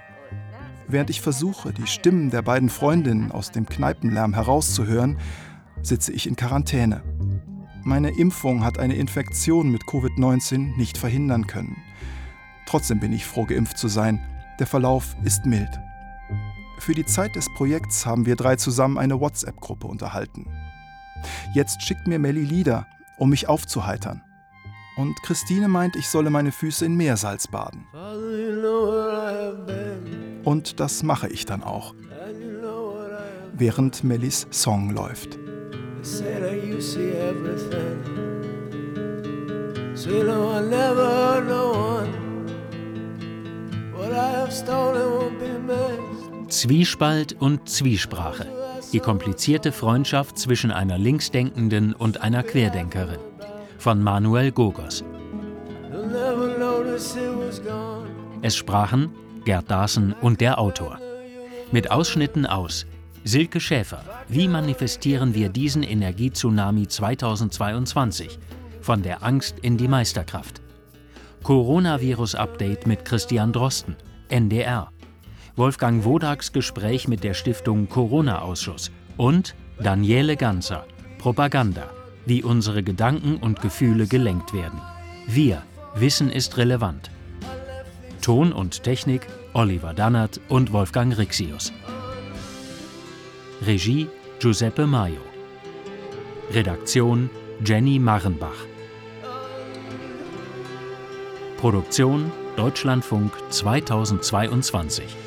Während ich versuche, die Stimmen der beiden Freundinnen aus dem Kneipenlärm herauszuhören, sitze ich in Quarantäne. Meine Impfung hat eine Infektion mit Covid-19 nicht verhindern können. Trotzdem bin ich froh, geimpft zu sein. Der Verlauf ist mild. Für die Zeit des Projekts haben wir drei zusammen eine WhatsApp-Gruppe unterhalten. Jetzt schickt mir Melli Lieder, um mich aufzuheitern. Und Christine meint, ich solle meine Füße in Meersalz baden. Und das mache ich dann auch, während Mellis Song läuft. Zwiespalt und Zwiesprache. Die komplizierte Freundschaft zwischen einer Linksdenkenden und einer Querdenkerin. Von Manuel Gogos. Es sprachen Gerd Daaßen und der Autor. Mit Ausschnitten aus Silke Schäfer. Wie manifestieren wir diesen Energietsunami 2022? Von der Angst in die Meisterkraft. Coronavirus-Update mit Christian Drosten, NDR. Wolfgang Wodaks Gespräch mit der Stiftung Corona-Ausschuss und Daniele Ganzer, Propaganda, wie unsere Gedanken und Gefühle gelenkt werden. Wir, Wissen ist relevant. Ton und Technik Oliver Dannert und Wolfgang Rixius. Regie Giuseppe Maio. Redaktion Jenny Marrenbach. Produktion Deutschlandfunk 2022